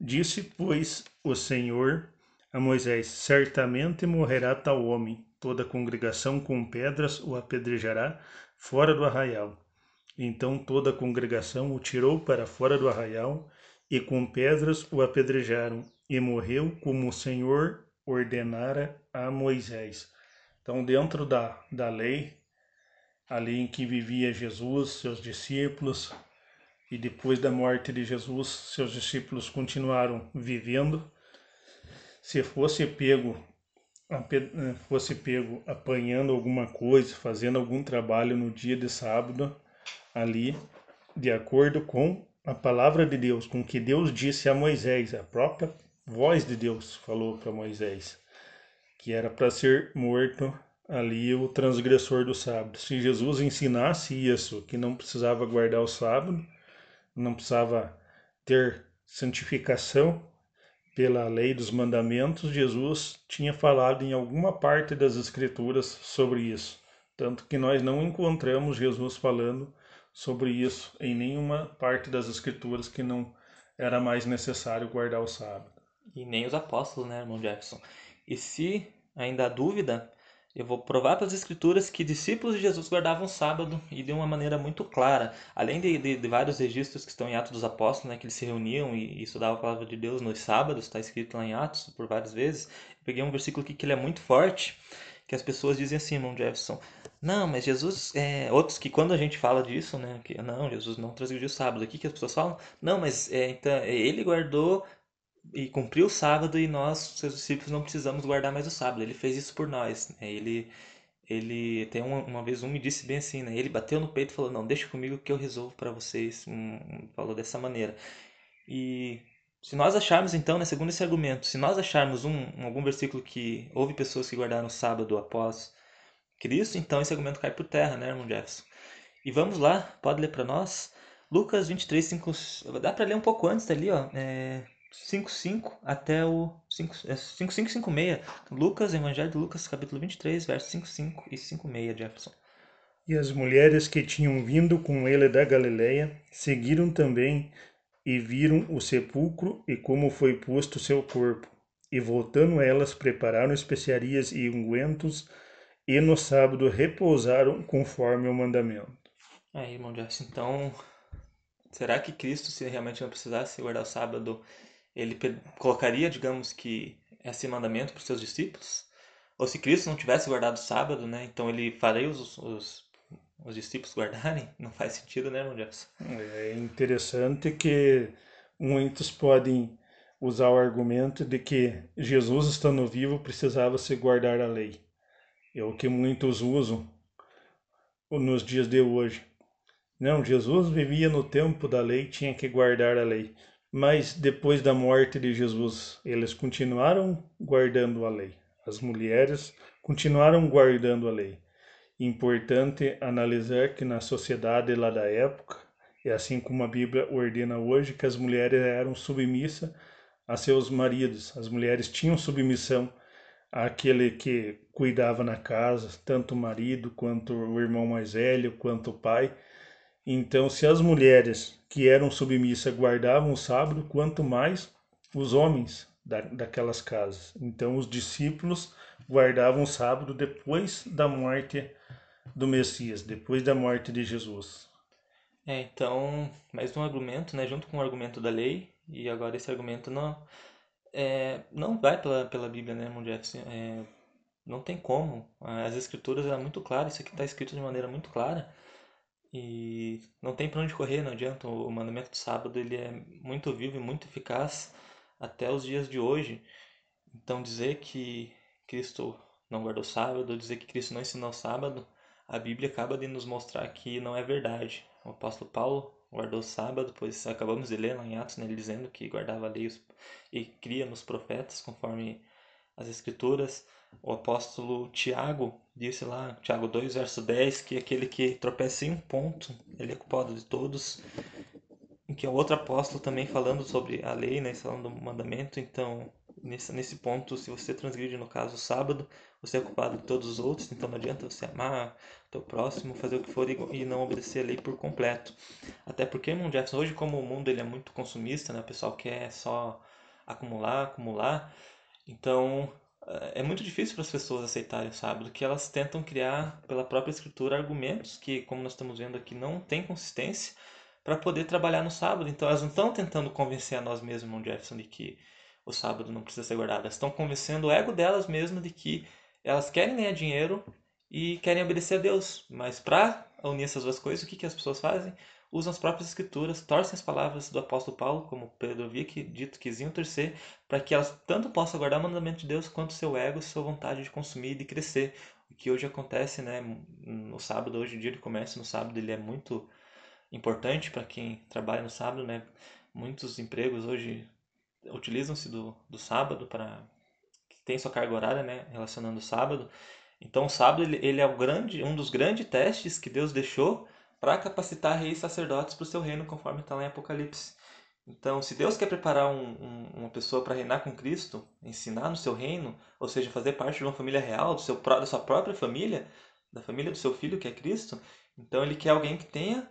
Disse, pois, o Senhor a Moisés: Certamente morrerá tal homem, toda a congregação com pedras o apedrejará fora do arraial. Então toda a congregação o tirou para fora do arraial e com pedras o apedrejaram, e morreu como o Senhor ordenara a Moisés. Então, dentro da, da lei, ali em que vivia Jesus, seus discípulos, e depois da morte de Jesus, seus discípulos continuaram vivendo. Se fosse pego, fosse pego apanhando alguma coisa, fazendo algum trabalho no dia de sábado, ali, de acordo com a palavra de Deus, com o que Deus disse a Moisés, a própria voz de Deus falou para Moisés, que era para ser morto ali o transgressor do sábado. Se Jesus ensinasse isso, que não precisava guardar o sábado, não precisava ter santificação pela lei dos mandamentos, Jesus tinha falado em alguma parte das Escrituras sobre isso. Tanto que nós não encontramos Jesus falando sobre isso em nenhuma parte das Escrituras que não era mais necessário guardar o sábado. E nem os apóstolos, né, irmão Jackson? E se ainda há dúvida, eu vou provar para as escrituras que discípulos de Jesus guardavam sábado e de uma maneira muito clara. Além de, de, de vários registros que estão em Atos dos Apóstolos, né, que eles se reuniam e, e estudavam a palavra de Deus nos sábados, está escrito lá em Atos por várias vezes. Eu peguei um versículo aqui que ele é muito forte, que as pessoas dizem assim, irmão Jefferson, não, mas Jesus, é, outros que quando a gente fala disso, né, que não, Jesus não transgrediu o sábado, aqui que as pessoas falam, não, mas é, então, ele guardou e cumpriu o sábado e nós, seus discípulos, não precisamos guardar mais o sábado. Ele fez isso por nós. Né? Ele, ele tem uma, uma, vez um me disse bem assim, né? Ele bateu no peito e falou: "Não, deixa comigo que eu resolvo para vocês". Um, falou dessa maneira. E se nós acharmos então, né, segundo esse argumento, se nós acharmos um, algum versículo que houve pessoas que guardaram o sábado após Cristo, então esse argumento cai por terra, né, irmão Jefferson? E vamos lá, pode ler para nós? Lucas 23, 5, dá para ler um pouco antes dali, ó, é, 5, 5 até o 5, 5, 5, 5, 6. Lucas, Evangelho de Lucas, capítulo 23, versos 5, 5 e 5, 6, Jefferson. E as mulheres que tinham vindo com ele da Galileia seguiram também e viram o sepulcro e como foi posto seu corpo. E voltando elas, prepararam especiarias e ungüentos, e no sábado repousaram conforme o mandamento. Aí, irmão Jefferson, então, será que Cristo, se realmente não precisasse guardar o sábado, ele colocaria, digamos que, esse mandamento para os seus discípulos? Ou se Cristo não tivesse guardado o sábado, né, então ele faria os, os os discípulos guardarem? Não faz sentido, né, irmão Jefferson? É interessante que muitos podem usar o argumento de que Jesus, estando vivo, precisava se guardar a lei. É o que muitos usam nos dias de hoje. Não, Jesus vivia no tempo da lei, tinha que guardar a lei. Mas depois da morte de Jesus, eles continuaram guardando a lei. As mulheres continuaram guardando a lei. Importante analisar que na sociedade lá da época, e assim como a Bíblia ordena hoje, que as mulheres eram submissas a seus maridos. As mulheres tinham submissão àquele que cuidava na casa, tanto o marido quanto o irmão mais velho, quanto o pai. Então, se as mulheres que eram submissas guardavam o sábado, quanto mais os homens da, daquelas casas. Então, os discípulos guardavam o sábado depois da morte do Messias, depois da morte de Jesus. É, então, mais um argumento, né, junto com o argumento da lei, e agora esse argumento não é, não vai pela, pela Bíblia, né, irmão Jefferson? É, não tem como. As escrituras eram muito claras, isso aqui está escrito de maneira muito clara. E não tem para onde correr, não adianta. O mandamento do sábado ele é muito vivo e muito eficaz até os dias de hoje. Então dizer que Cristo não guardou sábado, dizer que Cristo não ensinou sábado, a Bíblia acaba de nos mostrar que não é verdade. O apóstolo Paulo guardou sábado, pois acabamos de ler lá em Atos, né, ele dizendo que guardava a lei e cria nos profetas, conforme as escrituras. O apóstolo Tiago disse lá, Tiago 2, verso 10, que aquele que tropeça em um ponto, ele é culpado de todos. Em que é outro apóstolo também falando sobre a lei, né, falando do mandamento, então nesse, nesse ponto, se você transgride, no caso, o sábado, você é culpado de todos os outros, então não adianta você amar teu próximo, fazer o que for e não obedecer a lei por completo. Até porque, irmão Jefferson, hoje como o mundo ele é muito consumista, né, o pessoal quer só acumular, acumular, então é muito difícil para as pessoas aceitarem o sábado, que elas tentam criar pela própria escritura argumentos que, como nós estamos vendo aqui, não tem consistência para poder trabalhar no sábado. Então elas não estão tentando convencer a nós mesmos, irmão Jefferson, de que o sábado não precisa ser guardado. Elas estão convencendo o ego delas mesmo de que elas querem ganhar dinheiro e querem obedecer a Deus. Mas para unir essas duas coisas, o que, que as pessoas fazem? Usam as próprias escrituras, torcem as palavras do apóstolo Paulo, como Pedro dito que iam torcer, para que elas tanto possam guardar o mandamento de Deus quanto seu ego, sua vontade de consumir e de crescer. O que hoje acontece, né, no sábado, hoje o dia de comércio no sábado, ele é muito importante para quem trabalha no sábado, né? Muitos empregos hoje utilizam-se do, do sábado para tem sua carga horária, né, relacionando o sábado. Então o sábado ele, ele é o grande, um dos grandes testes que Deus deixou para capacitar reis sacerdotes para o seu reino, conforme está lá em Apocalipse. Então, se Deus quer preparar um, um, uma pessoa para reinar com Cristo, ensinar no seu reino, ou seja, fazer parte de uma família real, do seu, da sua própria família, da família do seu filho, que é Cristo, então ele quer alguém que tenha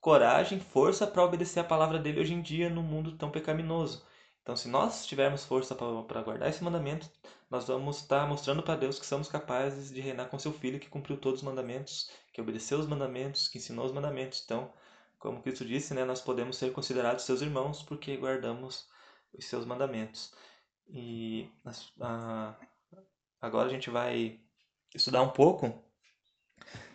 coragem, força para obedecer a palavra dele hoje em dia no mundo tão pecaminoso. Então, se nós tivermos força para guardar esse mandamento, nós vamos estar mostrando para Deus que somos capazes de reinar com seu filho que cumpriu todos os mandamentos, que obedeceu os mandamentos, que ensinou os mandamentos. Então, como Cristo disse, né, nós podemos ser considerados seus irmãos porque guardamos os seus mandamentos. E agora a gente vai estudar um pouco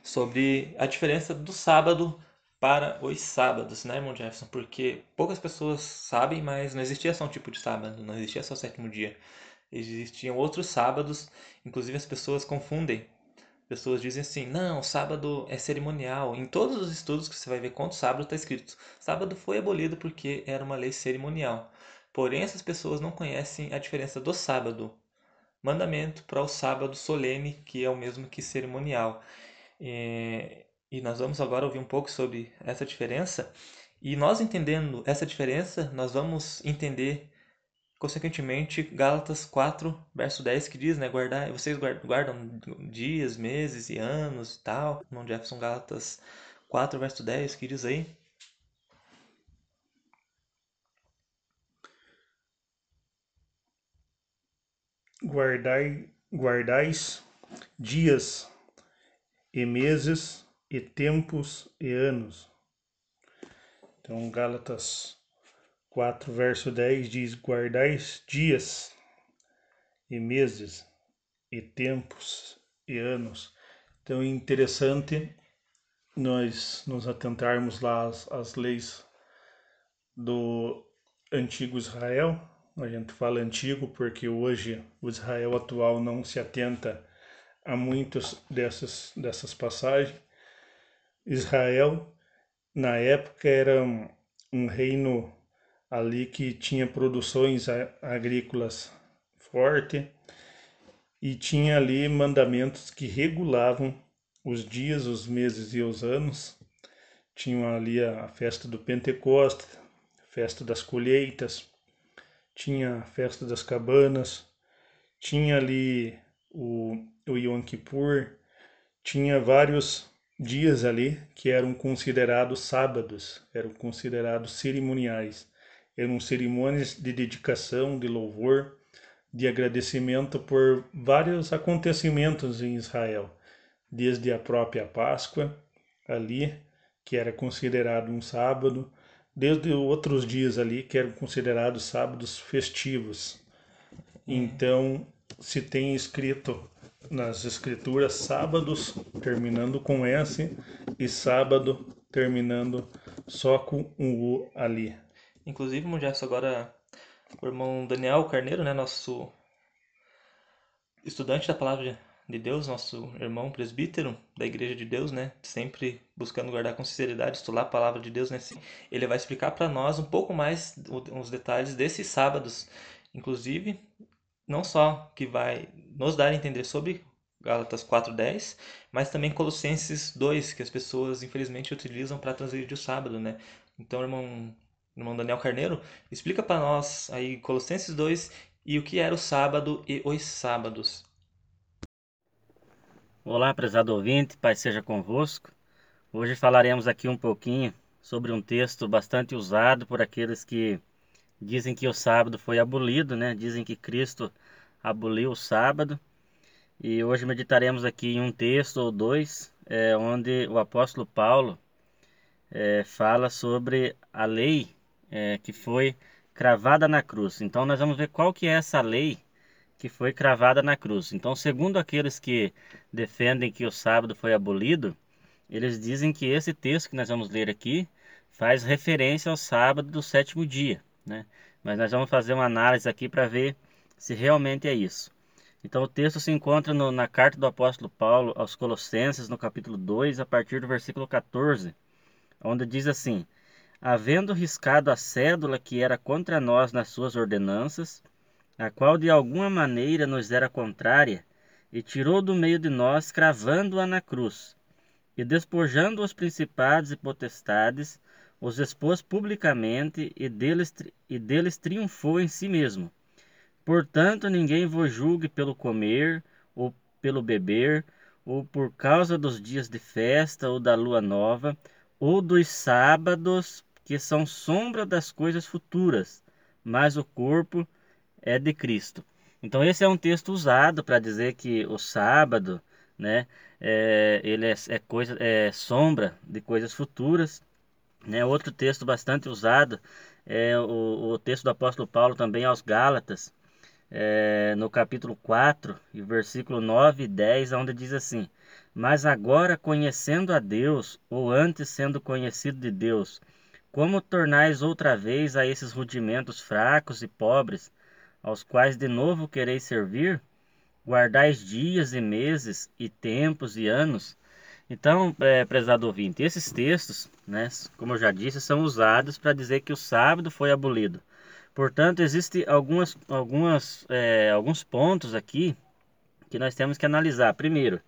sobre a diferença do sábado para os sábados, né, irmão Jefferson? Porque poucas pessoas sabem, mas não existia só um tipo de sábado, não existia só o sétimo dia. Existiam outros sábados, inclusive as pessoas confundem. Pessoas dizem assim: não, sábado é cerimonial. Em todos os estudos que você vai ver quanto sábado está escrito: sábado foi abolido porque era uma lei cerimonial. Porém, essas pessoas não conhecem a diferença do sábado mandamento para o sábado solene, que é o mesmo que cerimonial. É, e nós vamos agora ouvir um pouco sobre essa diferença. E nós entendendo essa diferença, nós vamos entender consequentemente Gálatas 4, verso 10, que diz, né, guardar, vocês guardam dias, meses e anos e tal. Irmão Jefferson Gálatas 4, verso 10, que diz aí? guardai, guardais dias e meses e tempos e anos. Então, Gálatas 4, verso 10 diz: Guardais dias e meses e tempos e anos. Então, é interessante nós nos atentarmos lá às, às leis do antigo Israel, a gente fala antigo porque hoje o Israel atual não se atenta a muitas dessas, dessas passagens. Israel, na época, era um, um reino ali que tinha produções agrícolas forte e tinha ali mandamentos que regulavam os dias, os meses e os anos. Tinham ali a festa do Pentecostes, festa das colheitas, tinha a festa das cabanas, tinha ali o, o Yom Kippur, tinha vários dias ali que eram considerados sábados, eram considerados cerimoniais, eram cerimônias de dedicação, de louvor, de agradecimento por vários acontecimentos em Israel, desde a própria Páscoa ali, que era considerado um sábado, desde outros dias ali que eram considerados sábados festivos. Então, se tem escrito nas escrituras sábados terminando com S e sábado terminando só com um U ali. Inclusive, Mundiaço, agora o irmão Daniel Carneiro, né, nosso estudante da palavra de Deus, nosso irmão presbítero da Igreja de Deus, né? Sempre buscando guardar com sinceridade, estudar a palavra de Deus, né? Ele vai explicar para nós um pouco mais os detalhes desses sábados, inclusive não só que vai nos dar a entender sobre Gálatas 4:10, mas também Colossenses 2, que as pessoas infelizmente utilizam para transgredir o sábado, né? Então, irmão, irmão Daniel Carneiro, explica para nós aí Colossenses 2 e o que era o sábado e os sábados. Olá, prezado ouvinte, Pai seja convosco. Hoje falaremos aqui um pouquinho sobre um texto bastante usado por aqueles que dizem que o sábado foi abolido, né? Dizem que Cristo aboliu o sábado. E hoje meditaremos aqui em um texto ou dois, é, onde o apóstolo Paulo é, fala sobre a lei é, que foi cravada na cruz. Então nós vamos ver qual que é essa lei que foi cravada na cruz. Então, segundo aqueles que defendem que o sábado foi abolido, eles dizem que esse texto que nós vamos ler aqui faz referência ao sábado do sétimo dia, né? Mas nós vamos fazer uma análise aqui para ver se realmente é isso. Então, o texto se encontra no, na carta do apóstolo Paulo aos Colossenses, no capítulo 2, a partir do versículo 14, onde diz assim: Havendo riscado a cédula que era contra nós nas suas ordenanças, a qual de alguma maneira nos era contrária, e tirou do meio de nós, cravando-a na cruz, e despojando os principados e potestades, os expôs publicamente e deles, e deles triunfou em si mesmo. Portanto, ninguém vos julgue pelo comer, ou pelo beber, ou por causa dos dias de festa, ou da lua nova, ou dos sábados, que são sombra das coisas futuras, mas o corpo é de Cristo. Então esse é um texto usado para dizer que o sábado, né, é, ele é, é, coisa, é sombra de coisas futuras. Né? Outro texto bastante usado é o, o texto do apóstolo Paulo também aos Gálatas, é, no capítulo 4, e versículo 9 e 10, onde diz assim: Mas agora, conhecendo a Deus, ou antes sendo conhecido de Deus, como tornais outra vez a esses rudimentos fracos e pobres, aos quais de novo quereis servir, guardais dias e meses e tempos e anos. Então, é, prezado ouvinte, esses textos, né, como eu já disse, são usados para dizer que o sábado foi abolido. Portanto, existem algumas, algumas, é, alguns pontos aqui que nós temos que analisar. Primeiro,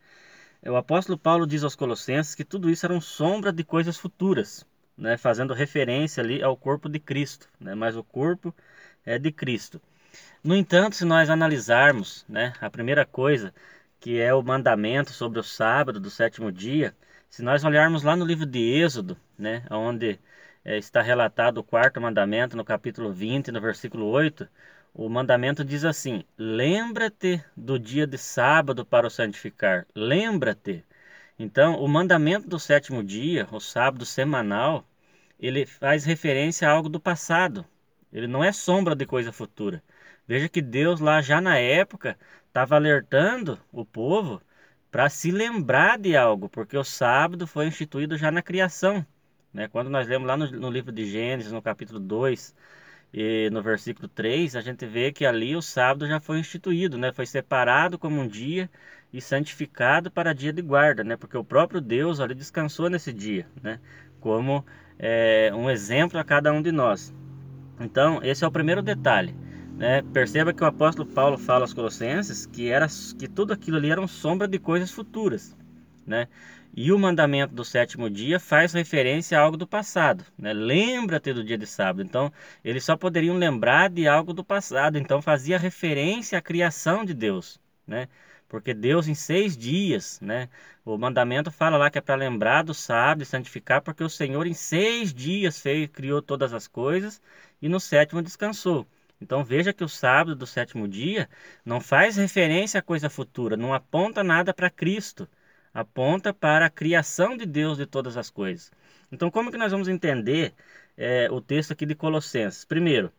o apóstolo Paulo diz aos Colossenses que tudo isso era uma sombra de coisas futuras, né, fazendo referência ali ao corpo de Cristo, né, mas o corpo é de Cristo. No entanto, se nós analisarmos né, a primeira coisa, que é o mandamento sobre o sábado do sétimo dia, se nós olharmos lá no livro de Êxodo, né, onde é, está relatado o quarto mandamento, no capítulo 20, no versículo 8, o mandamento diz assim: Lembra-te do dia de sábado para o santificar. Lembra-te. Então, o mandamento do sétimo dia, o sábado semanal, ele faz referência a algo do passado. Ele não é sombra de coisa futura. Veja que Deus lá já na época estava alertando o povo para se lembrar de algo, porque o sábado foi instituído já na criação. Né? Quando nós lemos lá no, no livro de Gênesis, no capítulo 2, e no versículo 3, a gente vê que ali o sábado já foi instituído, né? foi separado como um dia e santificado para dia de guarda, né? porque o próprio Deus ali descansou nesse dia, né? como é, um exemplo a cada um de nós. Então, esse é o primeiro detalhe. Né? Perceba que o apóstolo Paulo fala aos Colossenses que, era, que tudo aquilo ali era uma sombra de coisas futuras. Né? E o mandamento do sétimo dia faz referência a algo do passado. Né? Lembra-te do dia de sábado. Então, eles só poderiam lembrar de algo do passado. Então, fazia referência à criação de Deus. Né? Porque Deus, em seis dias, né? o mandamento fala lá que é para lembrar do sábado e santificar, porque o Senhor, em seis dias, fez, criou todas as coisas e no sétimo descansou. Então veja que o sábado do sétimo dia não faz referência à coisa futura, não aponta nada para Cristo, aponta para a criação de Deus de todas as coisas. Então como que nós vamos entender é, o texto aqui de Colossenses? Primeiro,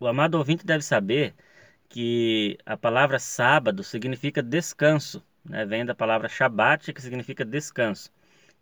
o amado ouvinte deve saber que a palavra sábado significa descanso, né? vem da palavra Shabbat, que significa descanso.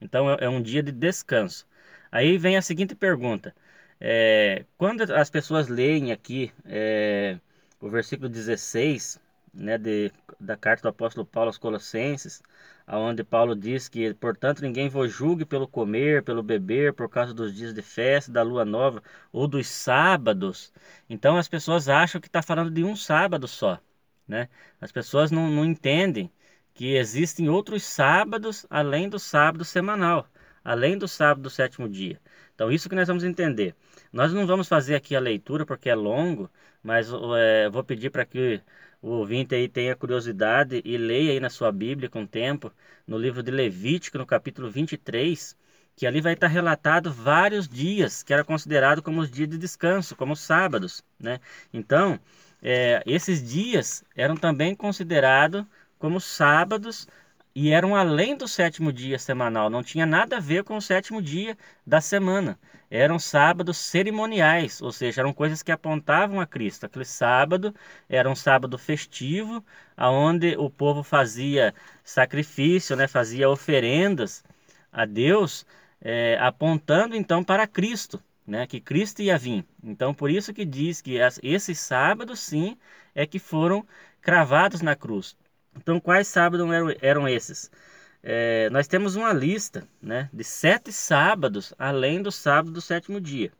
Então é, é um dia de descanso. Aí vem a seguinte pergunta: é, quando as pessoas leem aqui é, o versículo 16 né, de, da carta do apóstolo Paulo aos Colossenses, onde Paulo diz que, portanto, ninguém vos julgue pelo comer, pelo beber, por causa dos dias de festa, da lua nova ou dos sábados. Então as pessoas acham que está falando de um sábado só. Né? As pessoas não, não entendem que existem outros sábados além do sábado semanal, além do sábado do sétimo dia. Então, isso que nós vamos entender. Nós não vamos fazer aqui a leitura porque é longo, mas é, vou pedir para que o ouvinte aí tenha curiosidade e leia aí na sua Bíblia com tempo, no livro de Levítico, no capítulo 23, que ali vai estar relatado vários dias que era considerado como os dias de descanso, como os sábados, né? Então, é, esses dias eram também considerados como sábados e eram além do sétimo dia semanal, não tinha nada a ver com o sétimo dia da semana. Eram sábados cerimoniais, ou seja, eram coisas que apontavam a Cristo. Aquele sábado era um sábado festivo, aonde o povo fazia sacrifício, né, fazia oferendas a Deus, é, apontando então para Cristo, né, que Cristo ia vir. Então, por isso que diz que esses sábados, sim, é que foram cravados na cruz. Então, quais sábados eram, eram esses? É, nós temos uma lista né, de sete sábados, além do sábado do sétimo dia.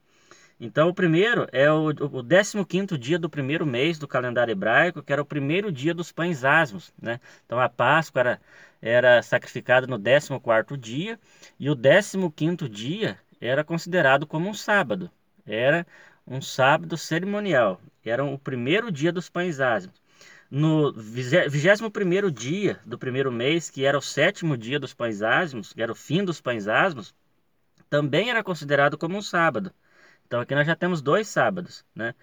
Então, o primeiro é o, o 15 dia do primeiro mês do calendário hebraico, que era o primeiro dia dos pães asmos. Né? Então, a Páscoa era, era sacrificada no 14 dia, e o 15 dia era considerado como um sábado. Era um sábado cerimonial. Era o primeiro dia dos pães asmos no 21 dia do primeiro mês, que era o sétimo dia dos pães asmos, que era o fim dos pães asmos, também era considerado como um sábado. Então aqui nós já temos dois sábados, né?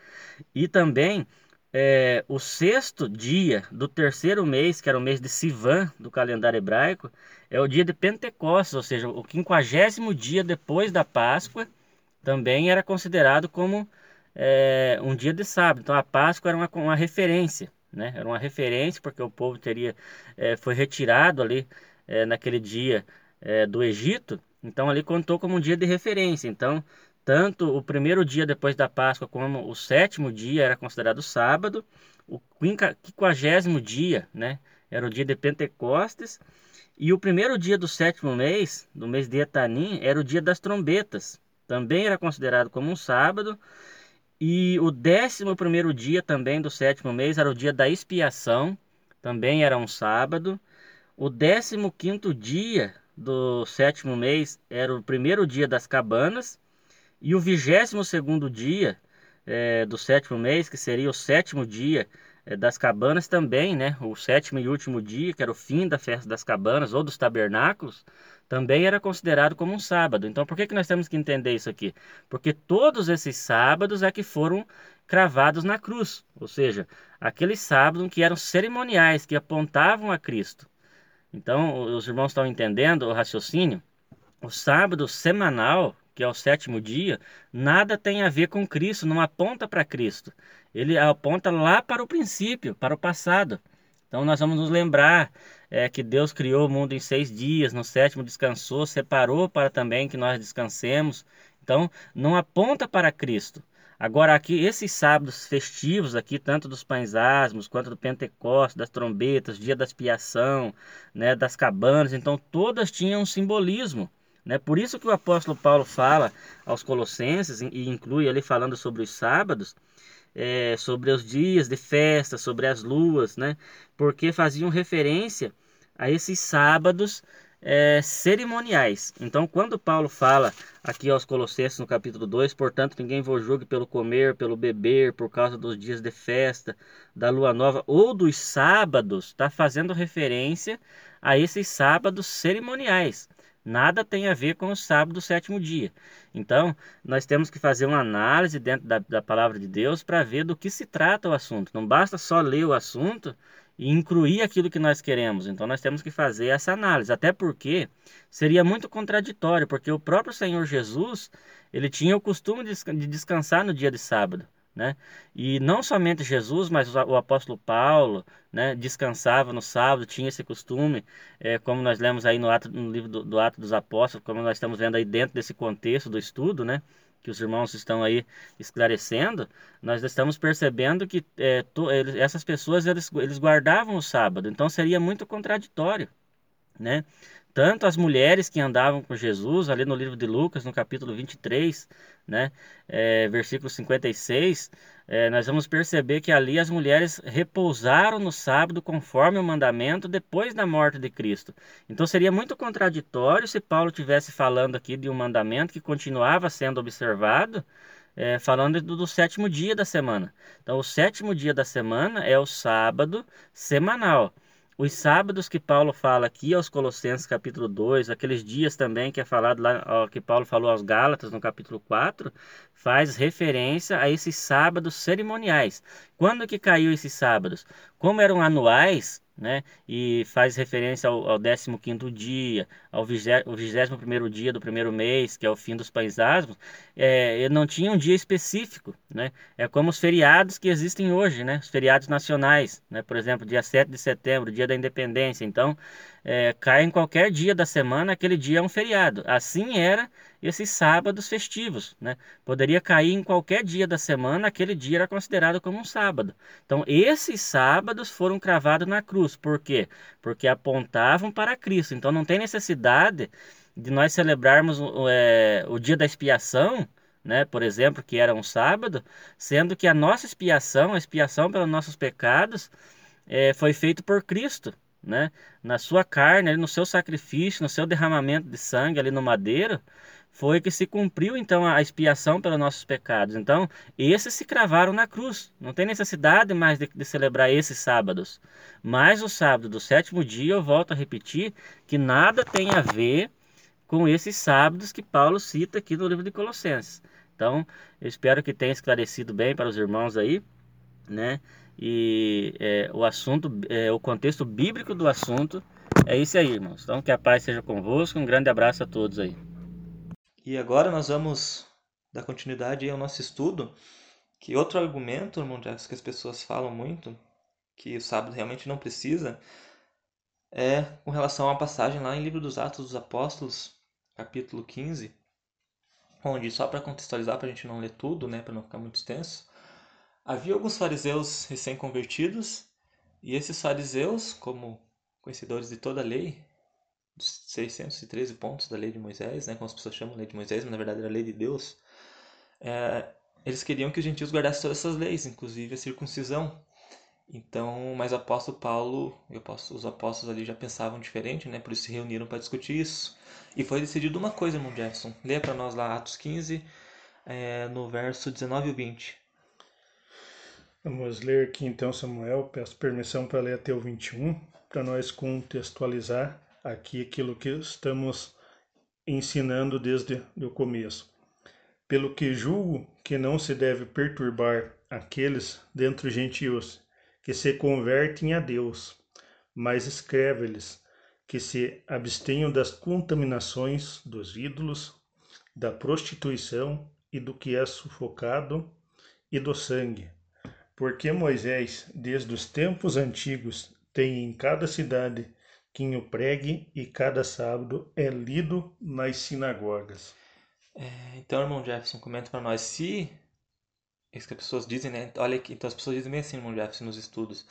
E também é, o sexto dia do terceiro mês, que era o mês de Sivan do calendário hebraico, é o dia de Pentecostes, ou seja, o quinquagésimo dia depois da Páscoa, também era considerado como é, um dia de sábado. Então a Páscoa era uma, uma referência né? Era uma referência porque o povo teria é, foi retirado ali é, naquele dia é, do Egito, então ali contou como um dia de referência. Então tanto o primeiro dia depois da Páscoa como o sétimo dia era considerado sábado, o quinquagésimo dia, né? Era o dia de Pentecostes e o primeiro dia do sétimo mês, do mês de Etanim, era o dia das trombetas. Também era considerado como um sábado E o décimo primeiro dia também do sétimo mês era o dia da expiação, também era um sábado. O décimo quinto dia do sétimo mês era o primeiro dia das cabanas. E o vigésimo segundo dia é, do sétimo mês, que seria o sétimo dia das cabanas também, né? O sétimo e último dia, que era o fim da festa das cabanas ou dos tabernáculos, também era considerado como um sábado. Então, por que, que nós temos que entender isso aqui? Porque todos esses sábados é que foram cravados na cruz, ou seja, aqueles sábados que eram cerimoniais, que apontavam a Cristo. Então, os irmãos estão entendendo o raciocínio? O sábado semanal, que é o sétimo dia, nada tem a ver com Cristo, não aponta para Cristo. Ele aponta lá para o princípio, para o passado. Então nós vamos nos lembrar é, que Deus criou o mundo em seis dias, no sétimo descansou, separou para também que nós descansemos. Então não aponta para Cristo. Agora aqui esses sábados festivos aqui, tanto dos pães asmos quanto do Pentecostes, das trombetas, dia da expiação, né, das cabanas, então todas tinham um simbolismo. Né? Por isso que o apóstolo Paulo fala aos Colossenses, e inclui ali falando sobre os sábados, é, sobre os dias de festa, sobre as luas, né? porque faziam referência a esses sábados é, cerimoniais. Então, quando Paulo fala aqui aos Colossenses no capítulo 2, portanto, ninguém vos julgue pelo comer, pelo beber, por causa dos dias de festa, da lua nova ou dos sábados, está fazendo referência a esses sábados cerimoniais. Nada tem a ver com o sábado do sétimo dia. Então, nós temos que fazer uma análise dentro da, da palavra de Deus para ver do que se trata o assunto. Não basta só ler o assunto e incluir aquilo que nós queremos. Então, nós temos que fazer essa análise. Até porque seria muito contraditório, porque o próprio Senhor Jesus, ele tinha o costume de descansar no dia de sábado. Né? E não somente Jesus, mas o apóstolo Paulo, né, descansava no sábado, tinha esse costume, é, como nós lemos aí no, ato, no livro do, do Ato dos Apóstolos, como nós estamos vendo aí dentro desse contexto do estudo, né, que os irmãos estão aí esclarecendo, nós estamos percebendo que é, to, eles, essas pessoas eles, eles guardavam o sábado, então seria muito contraditório, né? Tanto as mulheres que andavam com Jesus, ali no livro de Lucas, no capítulo 23, né, é, versículo 56, é, nós vamos perceber que ali as mulheres repousaram no sábado conforme o mandamento depois da morte de Cristo. Então seria muito contraditório se Paulo tivesse falando aqui de um mandamento que continuava sendo observado, é, falando do, do, sétimo dia da semana. Então, o sétimo dia da semana é o sábado semanal. Os sábados que Paulo fala aqui aos Colossenses capítulo 2, aqueles dias também que é falado lá, ó, que Paulo falou aos Gálatas no capítulo 4, faz referência a esses sábados cerimoniais. Quando que caiu esses sábados? Como eram anuais, né? E faz referência ao, ao 15 dia, ao 21 dia do primeiro mês, que é o fim dos pães asmos, é, não tinha um dia específico, né? É como os feriados que existem hoje, né? Os feriados nacionais, né? Por exemplo, dia 7 de setembro, dia da independência. Então, é, cai em qualquer dia da semana, aquele dia é um feriado. Assim era esses sábados festivos, né? Poderia cair em qualquer dia da semana, aquele dia era considerado como um sábado. Então, esses sábados foram cravados na cruz. Por quê? Porque apontavam para Cristo. Então, não tem necessidade de nós celebrarmos é, o dia da expiação, né, por exemplo, que era um sábado, sendo que a nossa expiação, a expiação pelos nossos pecados, é, foi feito por Cristo né? Na sua carne, no seu sacrifício, no seu derramamento de sangue ali no madeiro, foi que se cumpriu então a expiação pelos nossos pecados. Então, esses se cravaram na cruz. Não tem necessidade mais de, de, celebrar esses sábados. Mas o sábado do sétimo dia, eu volto a repetir, que nada tem a ver com esses sábados que Paulo cita aqui no livro de Colossenses. Então, eu espero que tenha esclarecido bem para os irmãos aí, né? E é, o assunto, é, o contexto bíblico do assunto é isso aí, irmãos. Então, que a paz seja convosco. Um grande abraço a todos aí. E agora nós vamos dar continuidade ao nosso estudo. Que outro argumento, irmão que as pessoas falam muito, que o sábado realmente não precisa, é com relação a uma passagem lá em Livro dos Atos dos Apóstolos, capítulo 15, onde, só para contextualizar, para a gente não ler tudo, né, para não ficar muito extenso, Havia alguns fariseus recém-convertidos, e esses fariseus, como conhecedores de toda a lei, 613 pontos da lei de Moisés, né, como as pessoas chamam lei de Moisés, mas na verdade era a lei de Deus, é, eles queriam que os gentios guardassem todas essas leis, inclusive a circuncisão. Então, mas o apóstolo Paulo e os apóstolos ali já pensavam diferente, né? Por isso se reuniram para discutir isso. E foi decidido uma coisa, irmão Jefferson. Leia para nós lá Atos 15, é, no verso 19 e 20. Vamos ler aqui então, Samuel. Peço permissão para ler até o 21, para nós contextualizar aqui aquilo que estamos ensinando desde o começo. Pelo que julgo que não se deve perturbar aqueles dentre os gentios que se convertem a Deus, mas escreve-lhes que se abstenham das contaminações dos ídolos, da prostituição e do que é sufocado e do sangue porque Moisés, desde os tempos antigos, tem em cada cidade quem o pregue e cada sábado é lido nas sinagogas. É, então, irmão Jefferson, comenta para nós se isso que as pessoas dizem, né? Olha aqui, então as pessoas dizem bem assim, irmão Jefferson, nos estudos.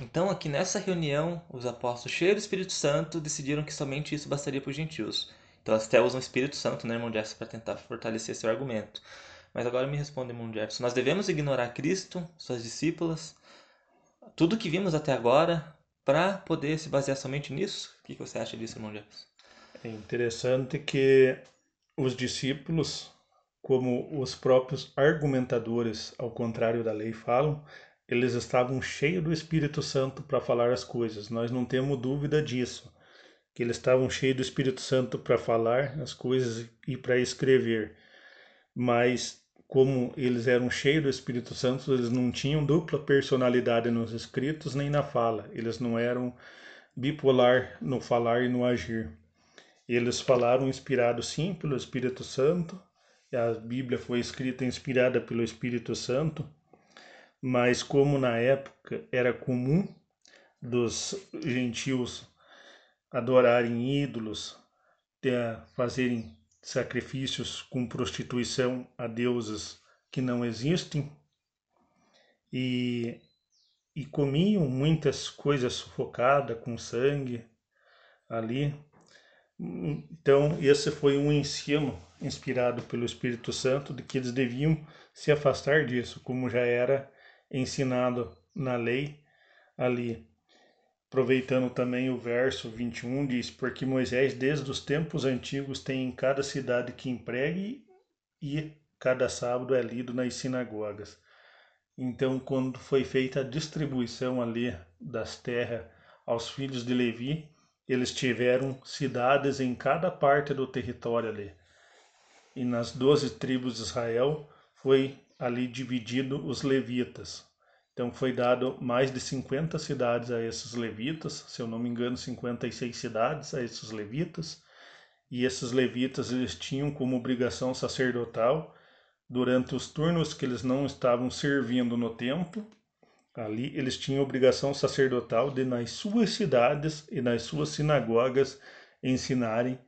Então, aqui nessa reunião, os apóstolos, cheios do Espírito Santo, decidiram que somente isso bastaria para os gentios. Então, elas até usam o Espírito Santo, né, irmão Jefferson, para tentar fortalecer seu argumento. Mas agora me responde, irmão Jefferson. Nós devemos ignorar Cristo, suas discípulas, tudo que vimos até agora, para poder se basear somente nisso? O que você acha disso, irmão Jefferson? É interessante que os discípulos, como os próprios argumentadores, ao contrário da lei, falam, eles estavam cheios do Espírito Santo para falar as coisas. Nós não temos dúvida disso, que eles estavam cheios do Espírito Santo para falar as coisas e para escrever. Mas como eles eram cheios do Espírito Santo, eles não tinham dupla personalidade nos escritos nem na fala. Eles não eram bipolar no falar e no agir. Eles falaram inspirados sim pelo Espírito Santo. A Bíblia foi escrita inspirada pelo Espírito Santo, mas como na época era comum dos gentios adorarem ídolos, fazerem sacrifícios com prostituição a deuses que não existem e, e comiam muitas coisas sufocadas com sangue ali. Então, esse foi um ensino inspirado pelo Espírito Santo de que eles deviam se afastar disso, como já era ensinado na lei ali. Aproveitando também o verso 21, diz: Porque Moisés, desde os tempos antigos, tem em cada cidade que empregue e cada sábado é lido nas sinagogas. Então, quando foi feita a distribuição ali das terras aos filhos de Levi, eles tiveram cidades em cada parte do território ali. E nas doze tribos de Israel foi ali dividido os levitas. Então foi dado mais de 50 cidades a esses levitas, se eu não me engano, 56 cidades a esses levitas. E esses levitas eles tinham como obrigação sacerdotal durante os turnos que eles não estavam servindo no templo, ali eles tinham obrigação sacerdotal de nas suas cidades e nas suas sinagogas ensinarem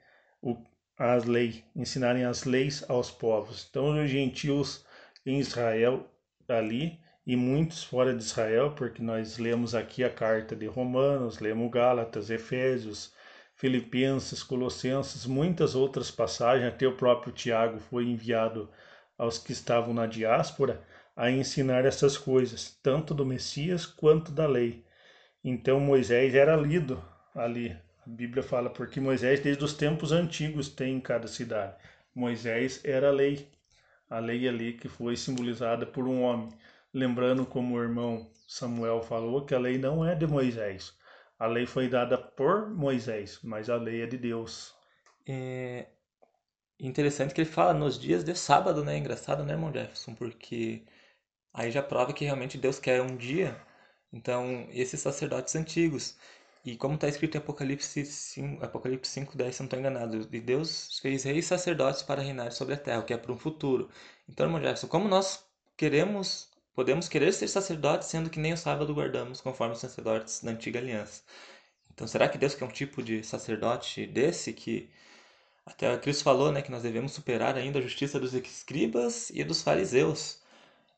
o, as leis, ensinarem as leis aos povos. Então os gentios em Israel ali e muitos fora de Israel, porque nós lemos aqui a carta de Romanos, lemos Gálatas, Efésios, Filipenses, Colossenses, muitas outras passagens, até o próprio Tiago foi enviado aos que estavam na diáspora a ensinar essas coisas, tanto do Messias quanto da lei. Então Moisés era lido ali. A Bíblia fala porque Moisés desde os tempos antigos tem em cada cidade. Moisés era a lei, a lei ali que foi simbolizada por um homem. Lembrando, como o irmão Samuel falou, que a lei não é de Moisés. A lei foi dada por Moisés, mas a lei é de Deus. É interessante que ele fala nos dias de sábado, né? Engraçado, né, irmão Jefferson? Porque aí já prova que realmente Deus quer um dia. Então, esses sacerdotes antigos. E como está escrito em Apocalipse 5, Apocalipse 5, 10, se não estou enganado, e Deus fez reis sacerdotes para reinar sobre a terra, o que é para um futuro. Então, irmão Jefferson, como nós queremos Podemos querer ser sacerdotes, sendo que nem o sábado guardamos, conforme os sacerdotes da antiga aliança. Então, será que Deus quer um tipo de sacerdote desse que até Cristo falou, né, que nós devemos superar ainda a justiça dos escribas e dos fariseus?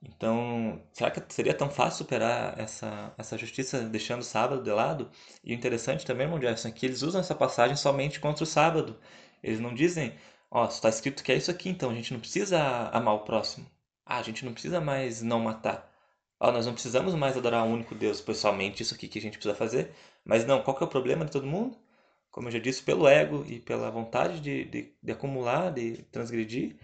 Então, será que seria tão fácil superar essa, essa justiça deixando o sábado de lado? E o interessante também, irmão Jefferson, é que eles usam essa passagem somente contra o sábado. Eles não dizem, ó, oh, está escrito que é isso aqui, então a gente não precisa amar o próximo. Ah, a gente não precisa mais não matar. Ah, nós não precisamos mais adorar o único Deus, pois somente isso aqui que a gente precisa fazer. Mas não, qual que é o problema de todo mundo? Como eu já disse, pelo ego e pela vontade de, de, de acumular, de transgredir,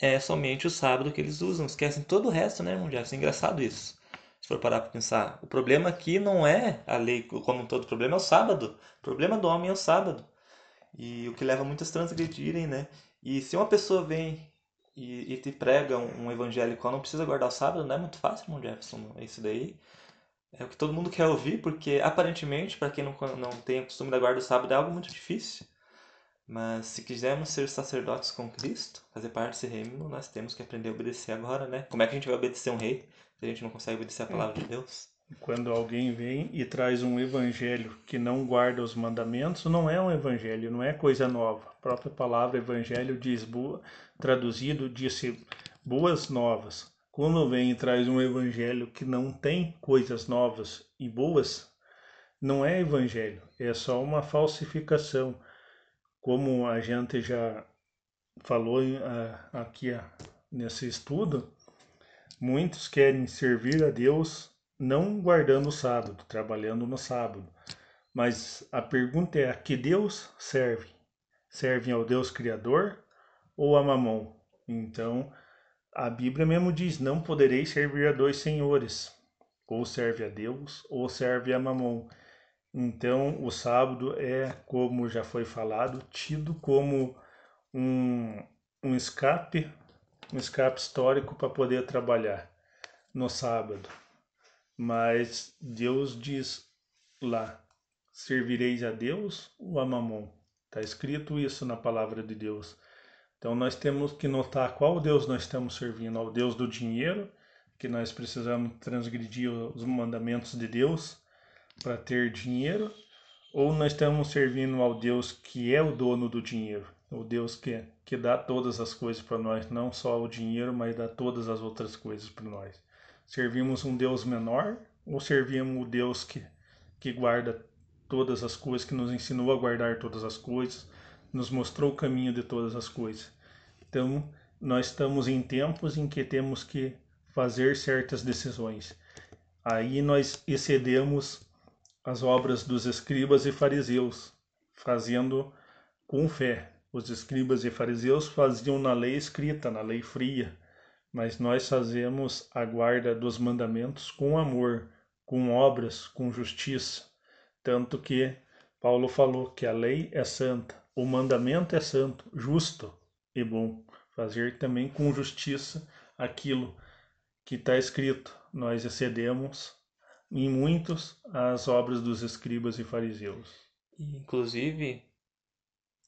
é somente o sábado que eles usam. Esquecem todo o resto, né, Jefferson? É engraçado isso. Se for parar para pensar. O problema aqui não é a lei como um todo. O problema é o sábado. O problema do homem é o sábado. E o que leva muitos a transgredirem, né? E se uma pessoa vem e, e te prega um, um qual não precisa guardar o sábado, não é muito fácil, irmão Jefferson. Isso daí é o que todo mundo quer ouvir, porque aparentemente, para quem não, não tem o costume da guarda do sábado, é algo muito difícil. Mas se quisermos ser sacerdotes com Cristo, fazer parte desse reino, nós temos que aprender a obedecer agora, né? Como é que a gente vai obedecer um rei se a gente não consegue obedecer a palavra de Deus? Quando alguém vem e traz um evangelho que não guarda os mandamentos, não é um evangelho, não é coisa nova. A própria palavra evangelho diz traduzido disse boas novas. Quando vem e traz um evangelho que não tem coisas novas e boas, não é evangelho, é só uma falsificação. Como a gente já falou aqui nesse estudo, muitos querem servir a Deus não guardando o sábado, trabalhando no sábado. Mas a pergunta é: a que Deus serve? Servem ao Deus Criador ou a Mamon? Então, a Bíblia mesmo diz: não podereis servir a dois senhores. Ou serve a Deus ou serve a Mamon. Então, o sábado é, como já foi falado, tido como um, um escape, um escape histórico para poder trabalhar no sábado. Mas Deus diz lá: servireis a Deus ou a Mamon? Está escrito isso na palavra de Deus. Então nós temos que notar qual Deus nós estamos servindo: ao Deus do dinheiro, que nós precisamos transgredir os mandamentos de Deus para ter dinheiro, ou nós estamos servindo ao Deus que é o dono do dinheiro, o Deus que, que dá todas as coisas para nós, não só o dinheiro, mas dá todas as outras coisas para nós. Servimos um Deus menor ou servimos o Deus que, que guarda todas as coisas, que nos ensinou a guardar todas as coisas, nos mostrou o caminho de todas as coisas? Então, nós estamos em tempos em que temos que fazer certas decisões. Aí nós excedemos as obras dos escribas e fariseus, fazendo com fé. Os escribas e fariseus faziam na lei escrita, na lei fria, mas nós fazemos a guarda dos mandamentos com amor, com obras, com justiça. Tanto que Paulo falou que a lei é santa, o mandamento é santo, justo e bom. Fazer também com justiça aquilo que está escrito. Nós excedemos em muitos as obras dos escribas e fariseus. Inclusive,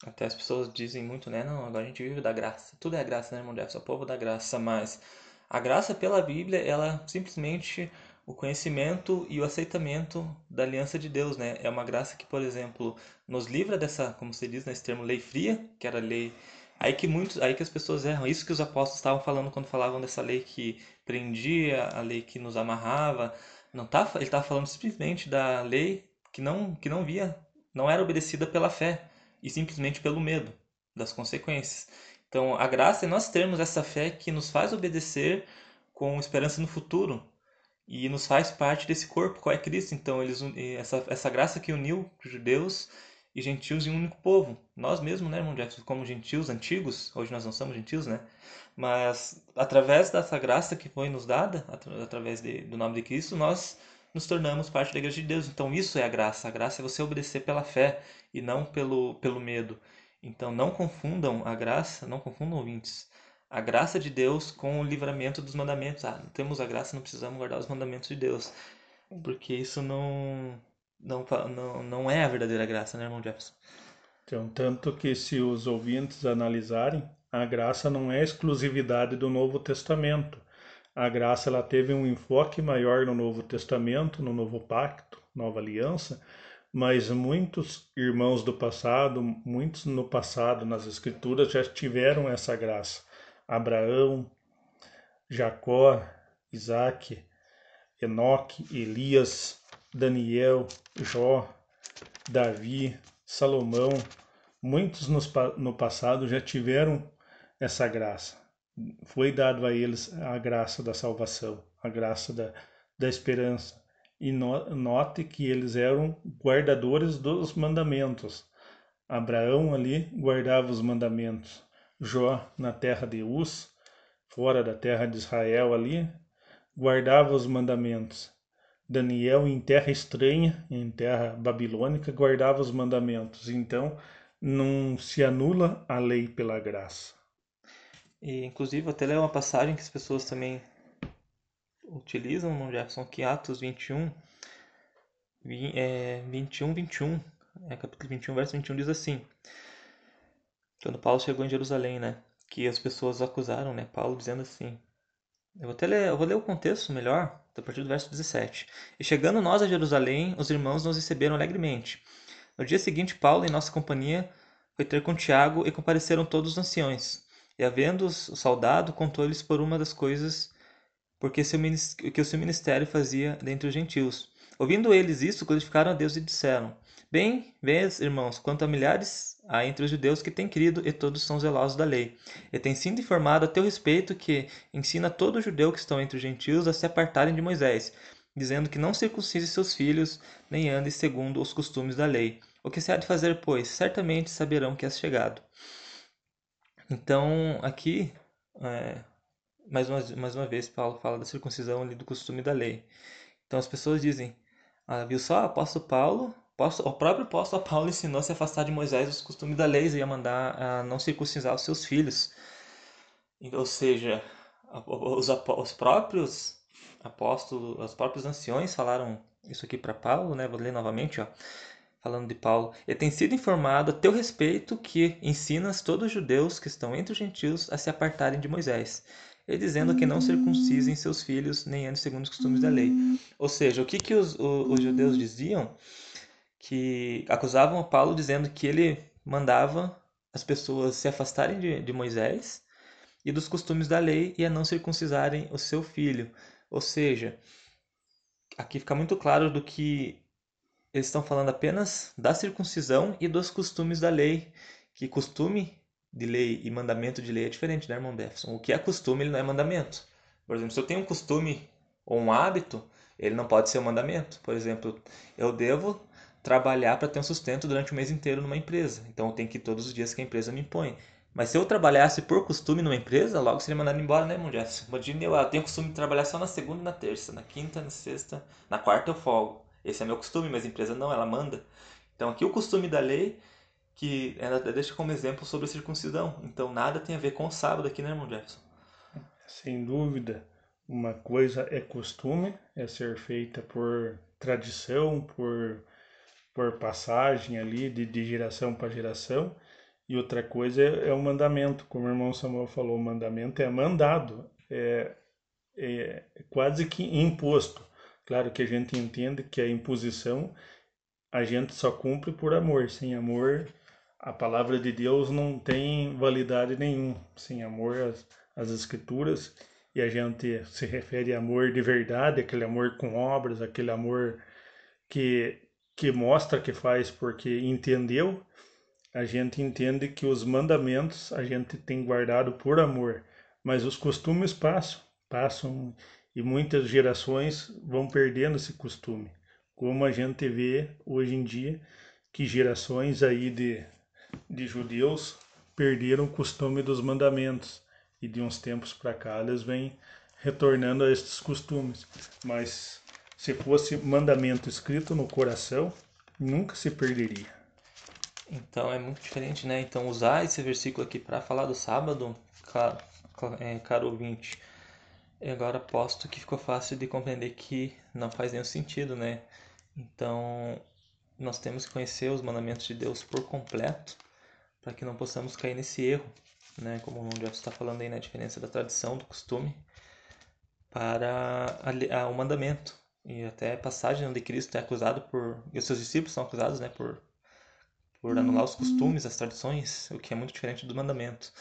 até as pessoas dizem muito, né? Não, agora a gente vive da graça. Tudo é graça, né, irmão Jefferson? O povo da graça. Mas a graça pela Bíblia, ela simplesmente o conhecimento e o aceitamento da aliança de Deus, né? É uma graça que, por exemplo, nos livra dessa, como se diz nesse termo, lei fria, que era lei Aí que muitos, aí que as pessoas erram. Isso que os apóstolos estavam falando quando falavam dessa lei que prendia, a lei que nos amarrava. Não tá, ele estava falando simplesmente da lei que não que não via, não era obedecida pela fé e simplesmente pelo medo das consequências. Então, a graça é nós termos essa fé que nos faz obedecer com esperança no futuro e nos faz parte desse corpo, qual é Cristo. Então, eles, essa, essa graça que uniu judeus e gentios em um único povo. Nós mesmos, né, irmão Jefferson, como gentios antigos, hoje nós não somos gentios, né? Mas através dessa graça que foi nos dada, através de, do nome de Cristo, nós nos tornamos parte da igreja de Deus. Então isso é a graça. A graça é você obedecer pela fé e não pelo, pelo medo. Então não confundam a graça, não confundam ouvintes. A graça de Deus com o livramento dos mandamentos. Ah, temos a graça, não precisamos guardar os mandamentos de Deus. Porque isso não, não, não, não é a verdadeira graça, né, irmão Jefferson? Então, tanto que se os ouvintes analisarem, a graça não é exclusividade do Novo Testamento. A graça ela teve um enfoque maior no Novo Testamento, no Novo Pacto, Nova Aliança, mas muitos irmãos do passado, muitos no passado nas Escrituras já tiveram essa graça. Abraão, Jacó, Isaac, Enoque, Elias, Daniel, Jó, Davi, Salomão, muitos no passado já tiveram essa graça foi dado a eles a graça da salvação, a graça da, da esperança. E no, note que eles eram guardadores dos mandamentos. Abraão ali guardava os mandamentos. Jó na terra de Uz, fora da terra de Israel ali, guardava os mandamentos. Daniel em terra estranha, em terra babilônica, guardava os mandamentos. Então, não se anula a lei pela graça. E, inclusive, até ler uma passagem que as pessoas também utilizam no Jefferson, que Atos 21, é, 21, 21, é, capítulo 21, verso 21 diz assim, quando Paulo chegou em Jerusalém, né, que as pessoas acusaram, né, Paulo dizendo assim, eu vou, até ler, eu vou ler o contexto melhor, a partir do verso 17. E chegando nós a Jerusalém, os irmãos nos receberam alegremente. No dia seguinte, Paulo, em nossa companhia, foi ter com Tiago e compareceram todos os anciões. E havendo-os o soldado, contou-lhes por uma das coisas porque seu, que o seu ministério fazia dentre os gentios. Ouvindo eles isso, glorificaram a Deus e disseram: Bem, vês, irmãos, quanto a milhares há entre os judeus que têm crido e todos são zelosos da lei. E tem sido informado a teu respeito que ensina todo judeu que estão entre os gentios a se apartarem de Moisés, dizendo que não circuncise seus filhos, nem ande segundo os costumes da lei. O que se há de fazer, pois? Certamente saberão que és chegado. Então, aqui, é, mais, uma, mais uma vez, Paulo fala da circuncisão ali do costume da lei. Então, as pessoas dizem, ah, viu só, apóstolo Paulo, o próprio apóstolo Paulo ensinou a se afastar de Moisés os costumes da lei e ia mandar a não circuncisar os seus filhos. Ou seja, os, os próprios apóstolos, os próprios anciões falaram isso aqui para Paulo, né? Vou ler novamente, ó falando de Paulo, e tem sido informado a teu respeito que ensinas todos os judeus que estão entre os gentios a se apartarem de Moisés, e dizendo que não circuncisem seus filhos, nem andem segundo os costumes da lei. Ou seja, o que, que os, os, os judeus diziam? Que acusavam Paulo dizendo que ele mandava as pessoas se afastarem de, de Moisés e dos costumes da lei e a não circuncisarem o seu filho. Ou seja, aqui fica muito claro do que eles estão falando apenas da circuncisão e dos costumes da lei, que costume de lei e mandamento de lei é diferente, né, irmão Jefferson? O que é costume, ele não é mandamento. Por exemplo, se eu tenho um costume ou um hábito, ele não pode ser um mandamento. Por exemplo, eu devo trabalhar para ter um sustento durante o mês inteiro numa empresa. Então eu tenho que ir todos os dias que a empresa me impõe. Mas se eu trabalhasse por costume numa empresa, logo seria mandado embora, né, irmão Jefferson? Imagina eu, eu tenho costume de trabalhar só na segunda e na terça, na quinta, na sexta, na quarta eu folgo. Esse é meu costume, mas a empresa não, ela manda. Então aqui o costume da lei, que ela deixa como exemplo sobre a circuncisão. Então nada tem a ver com o sábado aqui, né, irmão Jefferson? Sem dúvida. Uma coisa é costume, é ser feita por tradição, por, por passagem ali de, de geração para geração. E outra coisa é, é o mandamento, como o irmão Samuel falou, o mandamento é mandado, é, é quase que imposto. Claro que a gente entende que a imposição a gente só cumpre por amor. Sem amor, a palavra de Deus não tem validade nenhuma. Sem amor, as, as escrituras, e a gente se refere a amor de verdade, aquele amor com obras, aquele amor que, que mostra que faz porque entendeu, a gente entende que os mandamentos a gente tem guardado por amor, mas os costumes passam, passam e muitas gerações vão perdendo esse costume, como a gente vê hoje em dia que gerações aí de, de judeus perderam o costume dos mandamentos e de uns tempos para cá eles vêm retornando a estes costumes. Mas se fosse mandamento escrito no coração, nunca se perderia. Então é muito diferente, né? Então usar esse versículo aqui para falar do sábado, caro, é, caro ouvinte, e agora aposto que ficou fácil de compreender que não faz nenhum sentido, né? Então, nós temos que conhecer os mandamentos de Deus por completo para que não possamos cair nesse erro, né? Como o Jeff está falando aí na né? diferença da tradição, do costume para a, a, o mandamento. E até a passagem onde Cristo é acusado por. E os seus discípulos são acusados, né? Por, por anular os costumes, as tradições, o que é muito diferente do mandamento.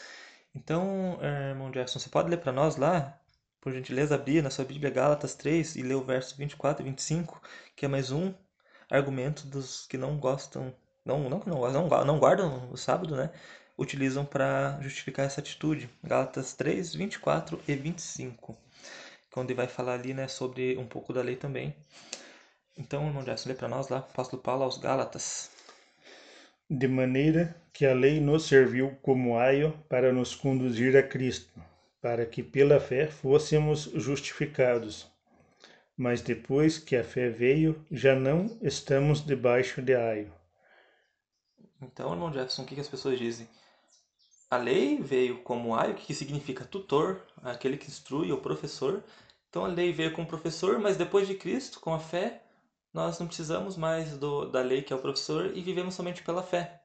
Então, eh, irmão Jackson, você pode ler para nós lá por gentileza, abrir na sua Bíblia Gálatas 3 e ler o verso 24 e 25, que é mais um argumento dos que não gostam, não, não não não, guardam o sábado, né? utilizam para justificar essa atitude. Gálatas 3, 24 e 25, onde vai falar ali né, sobre um pouco da lei também. Então, irmão Gerson, lê para nós lá, apóstolo Paulo aos Gálatas. De maneira que a lei nos serviu como aio para nos conduzir a Cristo, para que pela fé fôssemos justificados. Mas depois que a fé veio, já não estamos debaixo de aio. Então, irmão Jefferson, o que, as pessoas dizem? A lei veio como aio, que significa tutor, aquele que instrui, o professor. Então a lei veio como professor, mas depois de Cristo, com a fé, nós não precisamos mais do, da lei que é o professor e vivemos somente pela fé.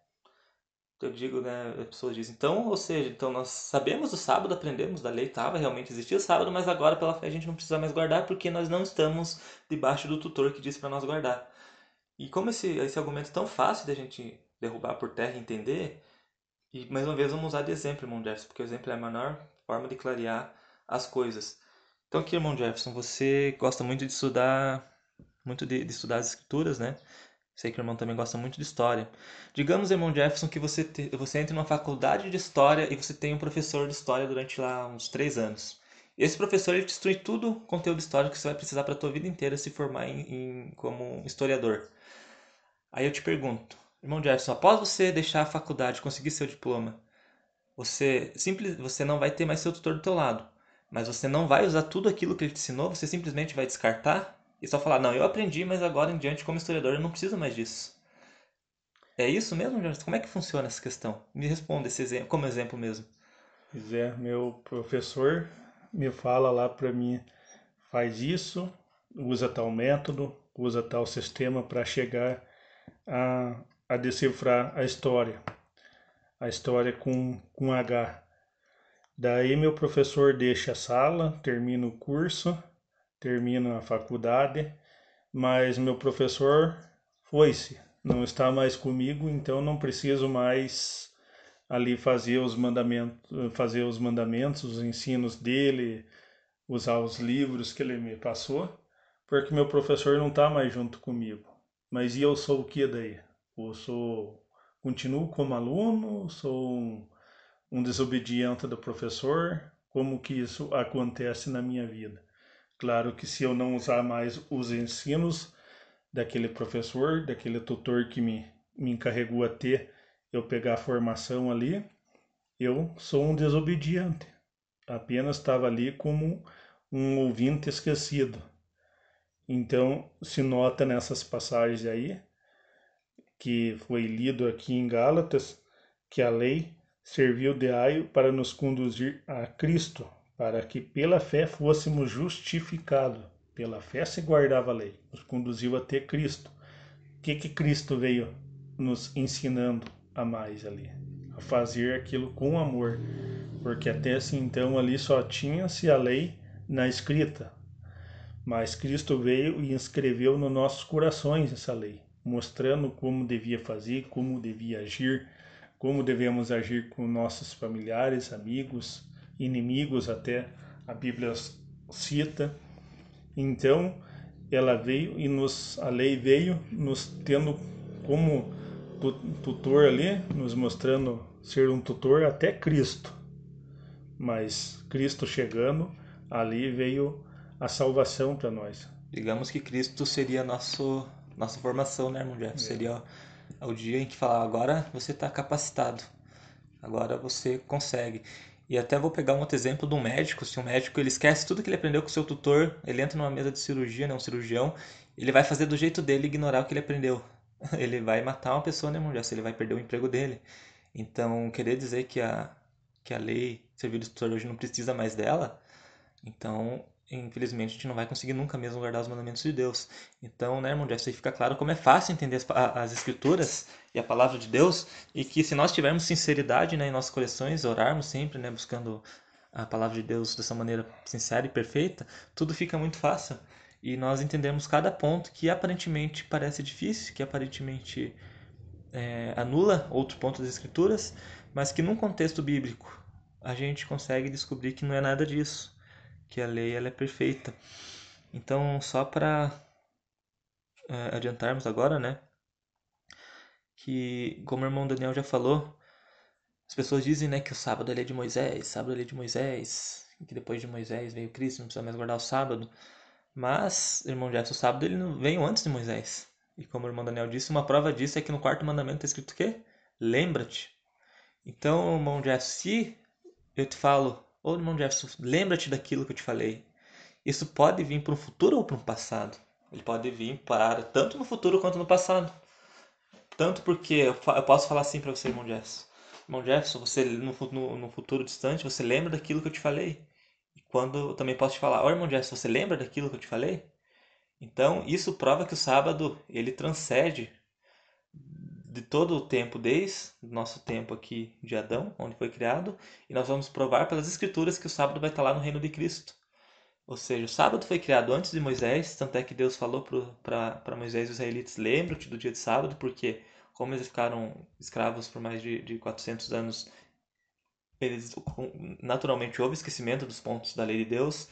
Eu digo, né, as pessoas dizem, então, ou seja, então nós sabemos do sábado, aprendemos da lei, estava, realmente existia o sábado, mas agora pela fé a gente não precisa mais guardar porque nós não estamos debaixo do tutor que diz para nós guardar. E como esse, esse argumento é tão fácil da gente derrubar por terra e entender, e mais uma vez vamos usar de exemplo, irmão Jefferson, porque o exemplo é a menor forma de clarear as coisas. Então aqui, irmão Jefferson, você gosta muito de estudar muito de, de estudar as escrituras, né? Sei que o irmão também gosta muito de história. Digamos, irmão Jefferson, que você, te, você entra numa faculdade de história e você tem um professor de história durante lá uns três anos. Esse professor ele te instrui tudo o conteúdo histórico que você vai precisar para a tua vida inteira se formar em, em, como historiador. Aí eu te pergunto, irmão Jefferson, após você deixar a faculdade, conseguir seu diploma, você simples, você não vai ter mais seu tutor do teu lado, mas você não vai usar tudo aquilo que ele te ensinou, você simplesmente vai descartar e só falar, não, eu aprendi, mas agora em diante, como historiador, eu não preciso mais disso. É isso mesmo, Jorge? Como é que funciona essa questão? Me responda esse exemplo, como exemplo mesmo. Pois é, meu professor me fala lá para mim, faz isso, usa tal método, usa tal sistema para chegar a, a decifrar a história. A história com, com H. Daí meu professor deixa a sala, termina o curso, termino a faculdade, mas meu professor foi-se, não está mais comigo, então não preciso mais ali fazer os mandamentos, fazer os mandamentos, os ensinos dele, usar os livros que ele me passou, porque meu professor não está mais junto comigo. Mas e eu sou o que daí? Eu sou continuo como aluno, sou um, um desobediente do professor, como que isso acontece na minha vida? Claro que se eu não usar mais os ensinos daquele professor, daquele tutor que me, me encarregou a ter, eu pegar a formação ali, eu sou um desobediente. Apenas estava ali como um ouvinte esquecido. Então, se nota nessas passagens aí, que foi lido aqui em Gálatas, que a lei serviu de aio para nos conduzir a Cristo, para que pela fé fôssemos justificados. Pela fé se guardava a lei, nos conduziu até Cristo. O que, que Cristo veio nos ensinando a mais ali? A fazer aquilo com amor, porque até assim então ali só tinha-se a lei na escrita, mas Cristo veio e inscreveu nos nossos corações essa lei, mostrando como devia fazer, como devia agir, como devemos agir com nossos familiares, amigos, inimigos até a Bíblia cita. Então, ela veio e nos a lei veio nos tendo como tutor ali, nos mostrando ser um tutor até Cristo. Mas Cristo chegando, ali veio a salvação para nós. Digamos que Cristo seria nosso nossa formação, né, irmão Jeff? É. Seria o dia em que falar agora você está capacitado, agora você consegue. E até vou pegar um outro exemplo de um médico. Se um médico ele esquece tudo que ele aprendeu com seu tutor, ele entra numa mesa de cirurgia, né, um cirurgião, ele vai fazer do jeito dele ignorar o que ele aprendeu. Ele vai matar uma pessoa, né, mulher? Se ele vai perder o emprego dele. Então, querer dizer que a, que a lei servir de tutor hoje não precisa mais dela, então infelizmente a gente não vai conseguir nunca mesmo guardar os mandamentos de Deus. Então, né, irmão Jeff, fica claro como é fácil entender as, as, escrituras e a palavra de Deus e que se nós tivermos sinceridade né, em nossas corações, orarmos sempre, né, buscando a palavra de Deus dessa maneira sincera e perfeita, tudo fica muito fácil. E nós entendemos cada ponto que aparentemente parece difícil, que aparentemente é, anula outro ponto das escrituras, mas que num contexto bíblico a gente consegue descobrir que não é nada disso que a lei ela é perfeita. Então, só para é, adiantarmos agora, né, que como o irmão Daniel já falou, as pessoas dizem, né, que o sábado é de Moisés, sábado é de Moisés, que depois de Moisés veio Cristo, não precisa mais guardar o sábado. Mas, irmão Jefferson, o sábado ele veio antes de Moisés. E como o irmão Daniel disse, uma prova disso é que no quarto mandamento está escrito o quê? Lembra-te. Então, irmão Jefferson, se eu te falo, oh, irmão Jefferson, lembra-te daquilo que eu te falei. Isso pode vir para um futuro ou para um passado. Ele pode vir para tanto no futuro quanto no passado. Tanto porque eu posso falar assim para você, irmão Jefferson. Irmão Jefferson, você no, no, no futuro distante, você lembra daquilo que eu te falei. E quando eu também posso te falar, ó oh, irmão Jefferson, você lembra daquilo que eu te falei? Então, isso prova que o sábado, ele transcende de todo o tempo, desde nosso tempo aqui de Adão, onde foi criado, e nós vamos provar pelas escrituras que o sábado vai estar lá no reino de Cristo. Ou seja, o sábado foi criado antes de Moisés, tanto é que Deus falou para Moisés e os israelitas, lembra-te do dia de sábado, porque como eles ficaram escravos por mais de, de 400 anos, eles naturalmente houve esquecimento dos pontos da lei de Deus,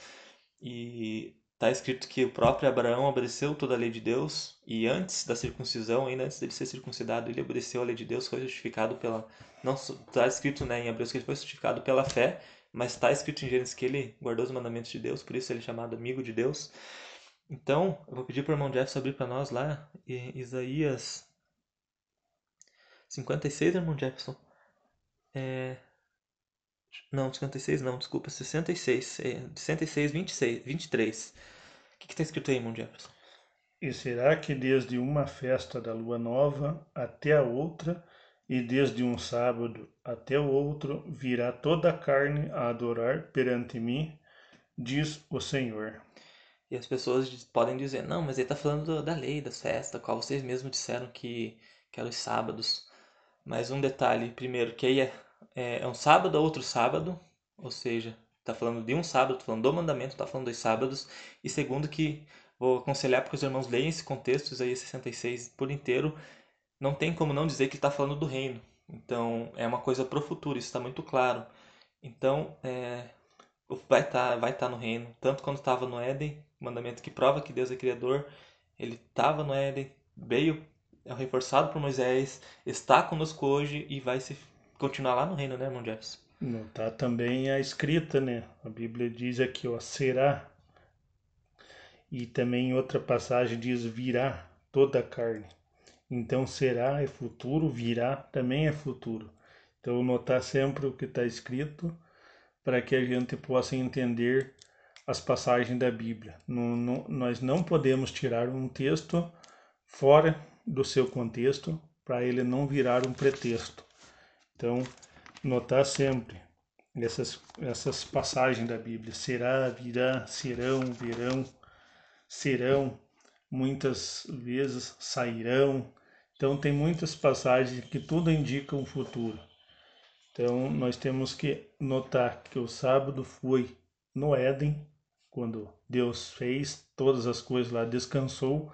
e Está escrito que o próprio Abraão obedeceu toda a lei de Deus e antes da circuncisão, ainda antes dele ser circuncidado, ele obedeceu a lei de Deus, foi justificado pela. Não está escrito né, em Hebreus que ele foi justificado pela fé, mas está escrito em Gênesis que ele guardou os mandamentos de Deus, por isso ele é chamado amigo de Deus. Então, eu vou pedir para o irmão Jeff abrir para nós lá Isaías 56, irmão Jefferson. É, não, 56 não, desculpa, 66. 66, 26, 23. O que está escrito aí, irmão Jefferson? E será que desde uma festa da lua nova até a outra, e desde um sábado até o outro, virá toda a carne a adorar perante mim, diz o Senhor. E as pessoas podem dizer, não, mas ele está falando da lei, das festas, qual vocês mesmos disseram que, que eram os sábados. Mas um detalhe, primeiro, que aí é é, é um sábado ou outro sábado, ou seja, está falando de um sábado, está falando do mandamento, está falando dos sábados. E segundo que vou aconselhar para que os irmãos leiam esse contexto, Isaías 66 por inteiro, não tem como não dizer que está falando do reino. Então é uma coisa para o futuro, isso está muito claro. Então é, vai estar tá, vai tá no reino, tanto quando estava no Éden, mandamento que prova que Deus é criador, ele estava no Éden, veio é reforçado por Moisés, está conosco hoje e vai se continuar lá no reino, né, irmão Jefferson? Não, tá também a escrita, né? A Bíblia diz aqui, ó, será. E também outra passagem diz virá toda a carne. Então será é futuro, virá também é futuro. Então notar sempre o que está escrito para que a gente possa entender as passagens da Bíblia. Não, não, nós não podemos tirar um texto fora do seu contexto para ele não virar um pretexto. Então, notar sempre essas, essas passagens da Bíblia: será, virá, serão, verão, serão, muitas vezes sairão. Então, tem muitas passagens que tudo indica um futuro. Então, nós temos que notar que o sábado foi no Éden, quando Deus fez todas as coisas lá, descansou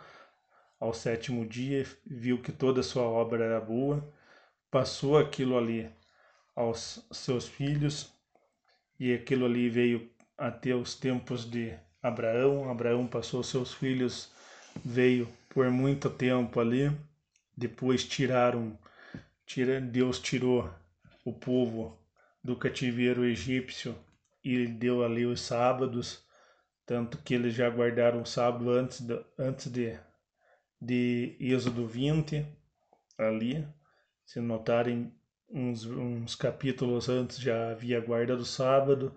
ao sétimo dia, viu que toda a sua obra era boa passou aquilo ali aos seus filhos e aquilo ali veio até os tempos de Abraão. Abraão passou seus filhos, veio por muito tempo ali. Depois tiraram, tira, Deus tirou o povo do cativeiro egípcio e deu ali os sábados, tanto que eles já guardaram o sábado antes de, antes de, de Êxodo 20 ali. Se notarem uns, uns capítulos antes já havia guarda do sábado,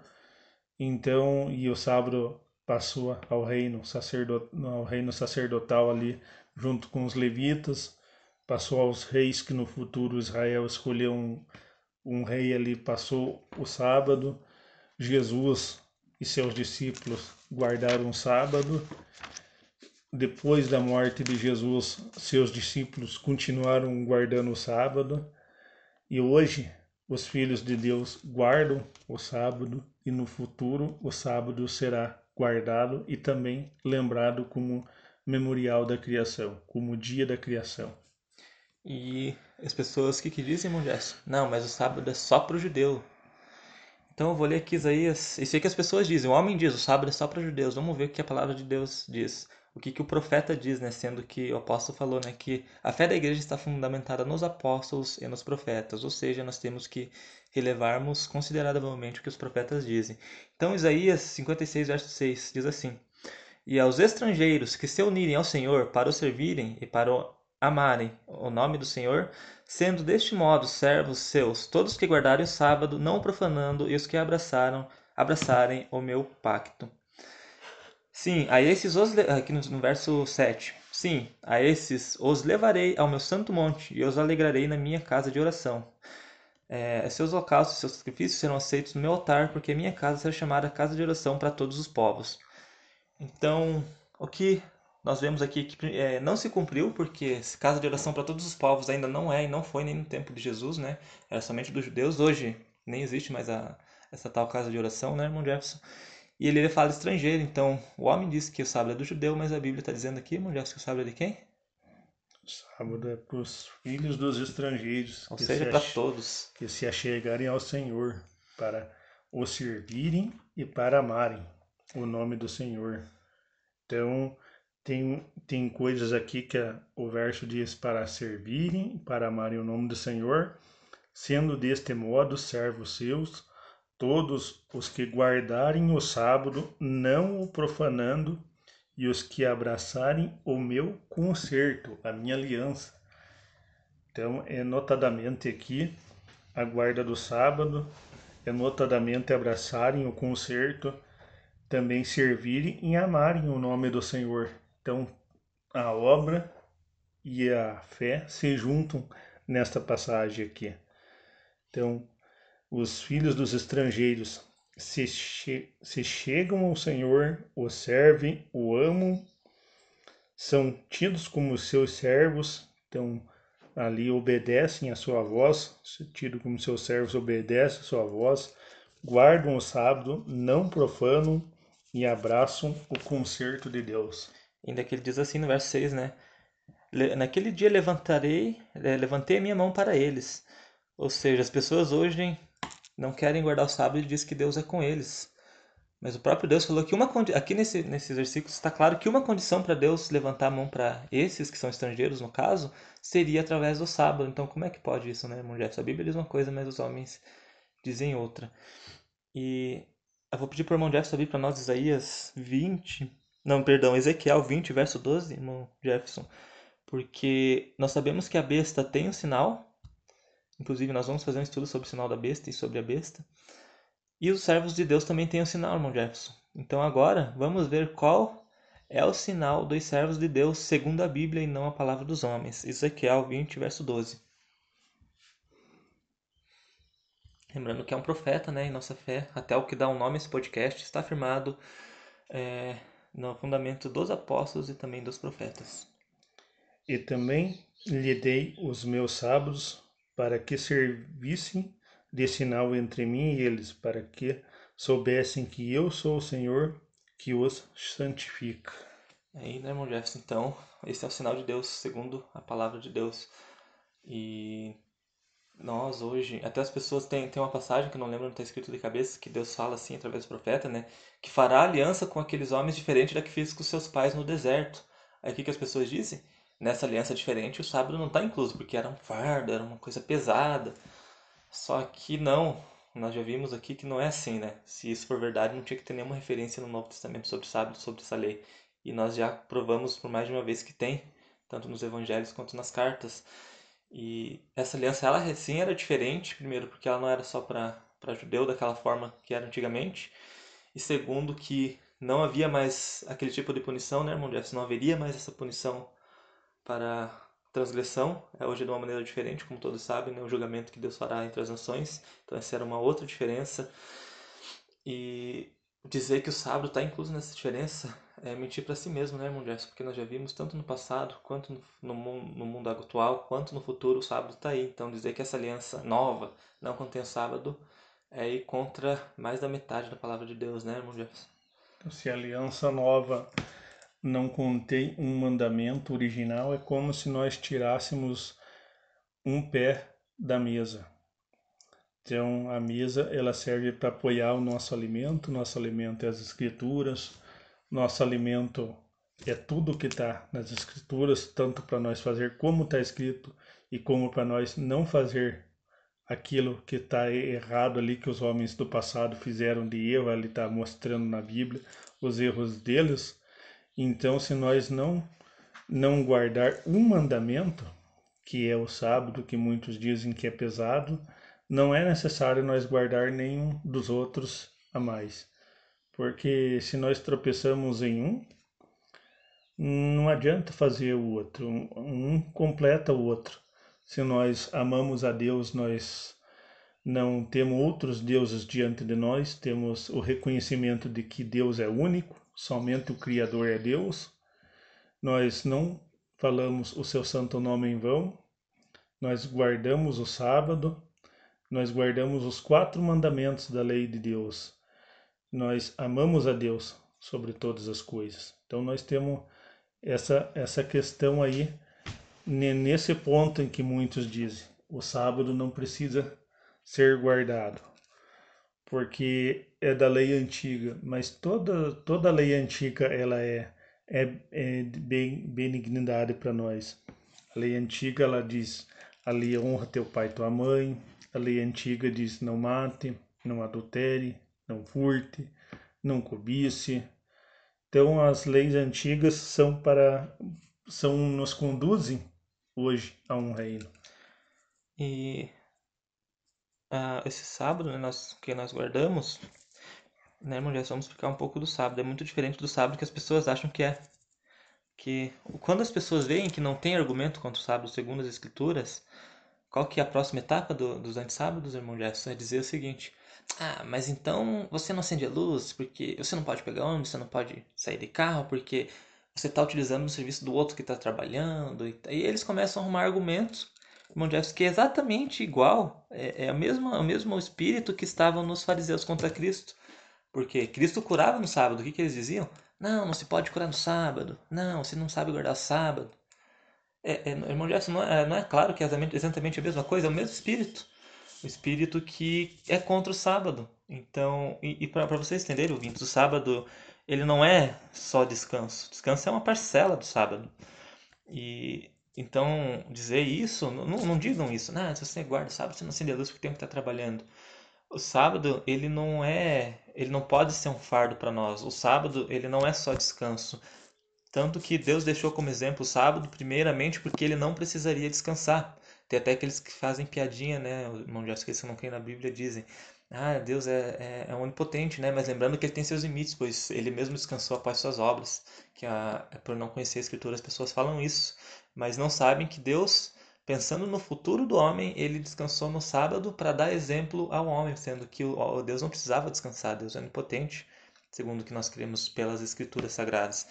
então e o sábado passou ao reino sacerdot, ao reino sacerdotal ali junto com os levitas, passou aos reis que no futuro Israel escolheu um, um rei ali, passou o sábado. Jesus e seus discípulos guardaram o sábado. Depois da morte de Jesus, seus discípulos continuaram guardando o sábado e hoje os filhos de Deus guardam o sábado e no futuro o sábado será guardado e também lembrado como memorial da criação, como dia da criação. E as pessoas que, que dizem, irmão? Não, mas o sábado é só para o judeu. Então eu vou ler aqui Isaías. Isso aí que as pessoas dizem. O homem diz: o sábado é só para judeus. Vamos ver o que a palavra de Deus diz. O que, que o profeta diz, né? Sendo que o apóstolo falou, né? Que a fé da igreja está fundamentada nos apóstolos e nos profetas, ou seja, nós temos que relevarmos consideravelmente o que os profetas dizem. Então, Isaías 56, verso 6 diz assim: E aos estrangeiros que se unirem ao Senhor para o servirem e para o amarem o nome do Senhor, sendo deste modo servos seus, todos que guardarem o sábado, não profanando, e os que abraçaram, abraçarem o meu pacto. Sim, a esses os aqui no, verso 7. Sim, a esses os levarei ao meu santo monte e os alegrarei na minha casa de oração. É, seus holocaustos e seus sacrifícios serão aceitos no meu altar, porque a minha casa será chamada casa de oração para todos os povos. Então, o que nós vemos aqui que é, não se cumpriu, porque casa de oração para todos os povos ainda não é e não foi nem no tempo de Jesus, né? Era somente dos judeus. Hoje nem existe mais a, essa tal casa de oração, né, irmão Jefferson? E ele, ele fala estrangeiro, então o homem diz que o sábado é do judeu, mas a Bíblia está dizendo aqui, mulher, que o sábado é de quem? O sábado é para os filhos dos estrangeiros. Ou seja, para todos. Que se achegarem ao Senhor, para o servirem e para amarem o nome do Senhor. Então, tem, tem coisas aqui que a, o verso diz para servirem, para amarem o nome do Senhor, sendo deste modo servos seus, todos os que guardarem o sábado, não o profanando, e os que abraçarem o meu concerto, a minha aliança. Então, é notadamente aqui a guarda do sábado, é notadamente abraçarem o concerto, também servirem e amarem o nome do Senhor. Então, a obra e a fé se juntam nesta passagem aqui. Então, os filhos dos estrangeiros se, che se chegam ao Senhor, o servem, o amam, são tidos como seus servos, então ali obedecem a sua voz, tido como seus servos, obedecem a sua voz, guardam o sábado, não profanam e abraçam o concerto de Deus. Ainda que ele diz assim no verso 6, né? Naquele dia levantarei, eh, levantei a minha mão para eles. Ou seja, as pessoas hoje não querem guardar o sábado e diz que Deus é com eles. Mas o próprio Deus falou que uma aqui nesse, nesses versículos está claro que uma condição para Deus levantar a mão para esses que são estrangeiros, no caso, seria através do sábado. Então, como é que pode isso, né, irmão Jefferson? A Bíblia diz uma coisa, mas os homens dizem outra. E eu vou pedir para o irmão Jefferson abrir para nós Isaías 20, não, perdão, Ezequiel 20, verso 12, irmão Jefferson. Porque nós sabemos que a besta tem um sinal, Inclusive, nós vamos fazer um estudo sobre o sinal da besta e sobre a besta. E os servos de Deus também têm um sinal, irmão Jefferson. Então agora vamos ver qual é o sinal dos servos de Deus segundo a Bíblia e não a palavra dos homens. Ezequiel 20, verso 12. Lembrando que é um profeta, né? Em nossa fé, até o que dá o um nome a esse podcast, está afirmado é, no fundamento dos apóstolos e também dos profetas. E também lhe dei os meus sábados para que servissem de sinal entre mim e eles, para que soubessem que eu sou o Senhor que os santifica. Aí, né, irmão Jefferson? Então, esse é o sinal de Deus, segundo a palavra de Deus. E nós hoje, até as pessoas têm, têm uma passagem que não lembro, não está escrito de cabeça, que Deus fala assim através do profeta, né? Que fará aliança com aqueles homens diferente da que fez com seus pais no deserto. Aí o que, que as pessoas dizem? Nessa aliança diferente o sábado não está incluso, porque era um fardo, era uma coisa pesada. Só que não, nós já vimos aqui que não é assim, né? Se isso for verdade, não tinha que ter nenhuma referência no Novo Testamento sobre sábado, sobre essa lei. E nós já provamos por mais de uma vez que tem, tanto nos evangelhos quanto nas cartas. E essa aliança, ela sim era diferente, primeiro, porque ela não era só para judeu daquela forma que era antigamente. E segundo, que não havia mais aquele tipo de punição, né, irmão Jefferson? Não haveria mais essa punição para transgressão, é hoje de uma maneira diferente, como todos sabem, né? o julgamento que Deus fará entre as nações. Então essa era uma outra diferença. E dizer que o sábado está incluso nessa diferença é mentir para si mesmo, né, irmão Jefferson? Porque nós já vimos tanto no passado, quanto no, mundo, no mundo atual, quanto no futuro, o sábado está aí. Então dizer que essa aliança nova não contém o sábado é ir contra mais da metade da palavra de Deus, né, irmão Jefferson? Então, se a aliança nova não contém um mandamento original, é como se nós tirássemos um pé da mesa. Então, a mesa ela serve para apoiar o nosso alimento, nosso alimento é as escrituras, nosso alimento é tudo que está nas escrituras, tanto para nós fazer como está escrito e como para nós não fazer aquilo que está errado ali que os homens do passado fizeram de erro, ele está mostrando na Bíblia os erros deles. Então, se nós não não guardar um mandamento, que é o sábado, que muitos dizem que é pesado, não é necessário nós guardar nenhum dos outros a mais. Porque se nós tropeçamos em um, não adianta fazer o outro, um completa o outro. Se nós amamos a Deus, nós não temos outros deuses diante de nós, temos o reconhecimento de que Deus é único, somente o Criador é Deus. Nós não falamos o seu santo nome em vão, nós guardamos o sábado, nós guardamos os quatro mandamentos da lei de Deus. Nós amamos a Deus sobre todas as coisas. Então nós temos essa, essa questão aí, nesse ponto em que muitos dizem, o sábado não precisa ser guardado, porque é da lei antiga, mas toda, toda lei antiga ela é, é, é benignidade para nós. A lei antiga ela diz, a lei honra teu pai e tua mãe, a lei antiga diz não mate, não adultere, não furte, não cobice, então as leis antigas são para são nos conduzem hoje a um reino. E uh, esse sábado, né, nós, que nós guardamos, né, mulher, vamos explicar um pouco do sábado. É muito diferente do sábado que as pessoas acham que é. Que quando as pessoas veem que não tem argumento contra o sábado segundo as escrituras, qual que é a próxima etapa do, dos antissábados, irmão Jefferson? É dizer o seguinte: ah, mas então você não acende a luz porque você não pode pegar ônibus, você não pode sair de carro porque você está utilizando o serviço do outro que está trabalhando. E, e, eles começam a arrumar argumentos, irmão Jefferson, que é exatamente igual, é, é a mesma, o mesmo espírito que estava nos fariseus contra Cristo. Porque Cristo curava no sábado, o que, que eles diziam? Não, não se pode curar no sábado. Não, você não sabe guardar sábado. É, é, irmão Jefferson, não é, não é claro que é exatamente a mesma coisa, é o mesmo espírito o espírito que é contra o sábado. Então, e, e para vocês entenderem, ouvintes, o sábado ele não é só descanso. Descanso é uma parcela do sábado. E então dizer isso, não, não digam isso. Não, se você guarda sábado, você não acende a luz porque tem que estar trabalhando. O sábado ele não é, ele não pode ser um fardo para nós. O sábado ele não é só descanso. Tanto que Deus deixou como exemplo o sábado, primeiramente porque ele não precisaria descansar. Tem até aqueles que fazem piadinha, né? O irmão que não creem na Bíblia dizem: Ah, Deus é, é, é, onipotente, né? Mas lembrando que ele tem seus limites, pois ele mesmo descansou após suas obras. Que a, é por não conhecer a Escritura as pessoas falam isso, mas não sabem que Deus, pensando no futuro do homem, ele descansou no sábado para dar exemplo ao homem, sendo que o, Deus não precisava descansar, Deus é onipotente, segundo o que nós cremos pelas Escrituras sagradas.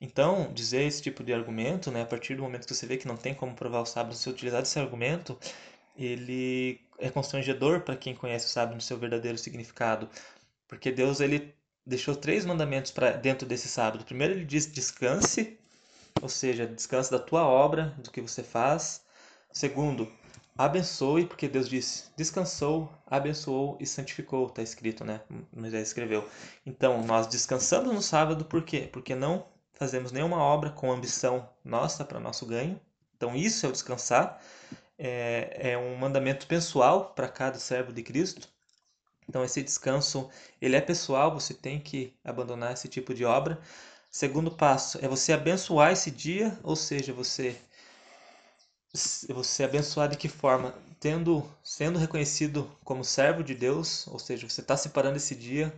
Então, dizer esse tipo de argumento, né, a partir do momento que você vê que não tem como provar o sábado, se utilizar desse argumento, ele é constrangedor para quem conhece o sábado no seu verdadeiro significado. Porque Deus ele deixou três mandamentos para dentro desse sábado. Primeiro ele diz descanse, ou seja, descanse da tua obra, do que você faz. Segundo, abençoe, porque Deus disse, descansou, abençoou e santificou, está escrito, né? Moisés escreveu. Então, nós descansamos no sábado, por quê? Porque não fazemos nenhuma obra com ambição nossa para nosso ganho. Então, isso é o descansar. É, é um mandamento pessoal para cada servo de Cristo. Então, esse descanso, ele é pessoal, você tem que abandonar esse tipo de obra. Segundo passo é você abençoar esse dia, ou seja, você você abençoar de que forma? Tendo, sendo reconhecido como servo de Deus, ou seja, você está separando esse dia,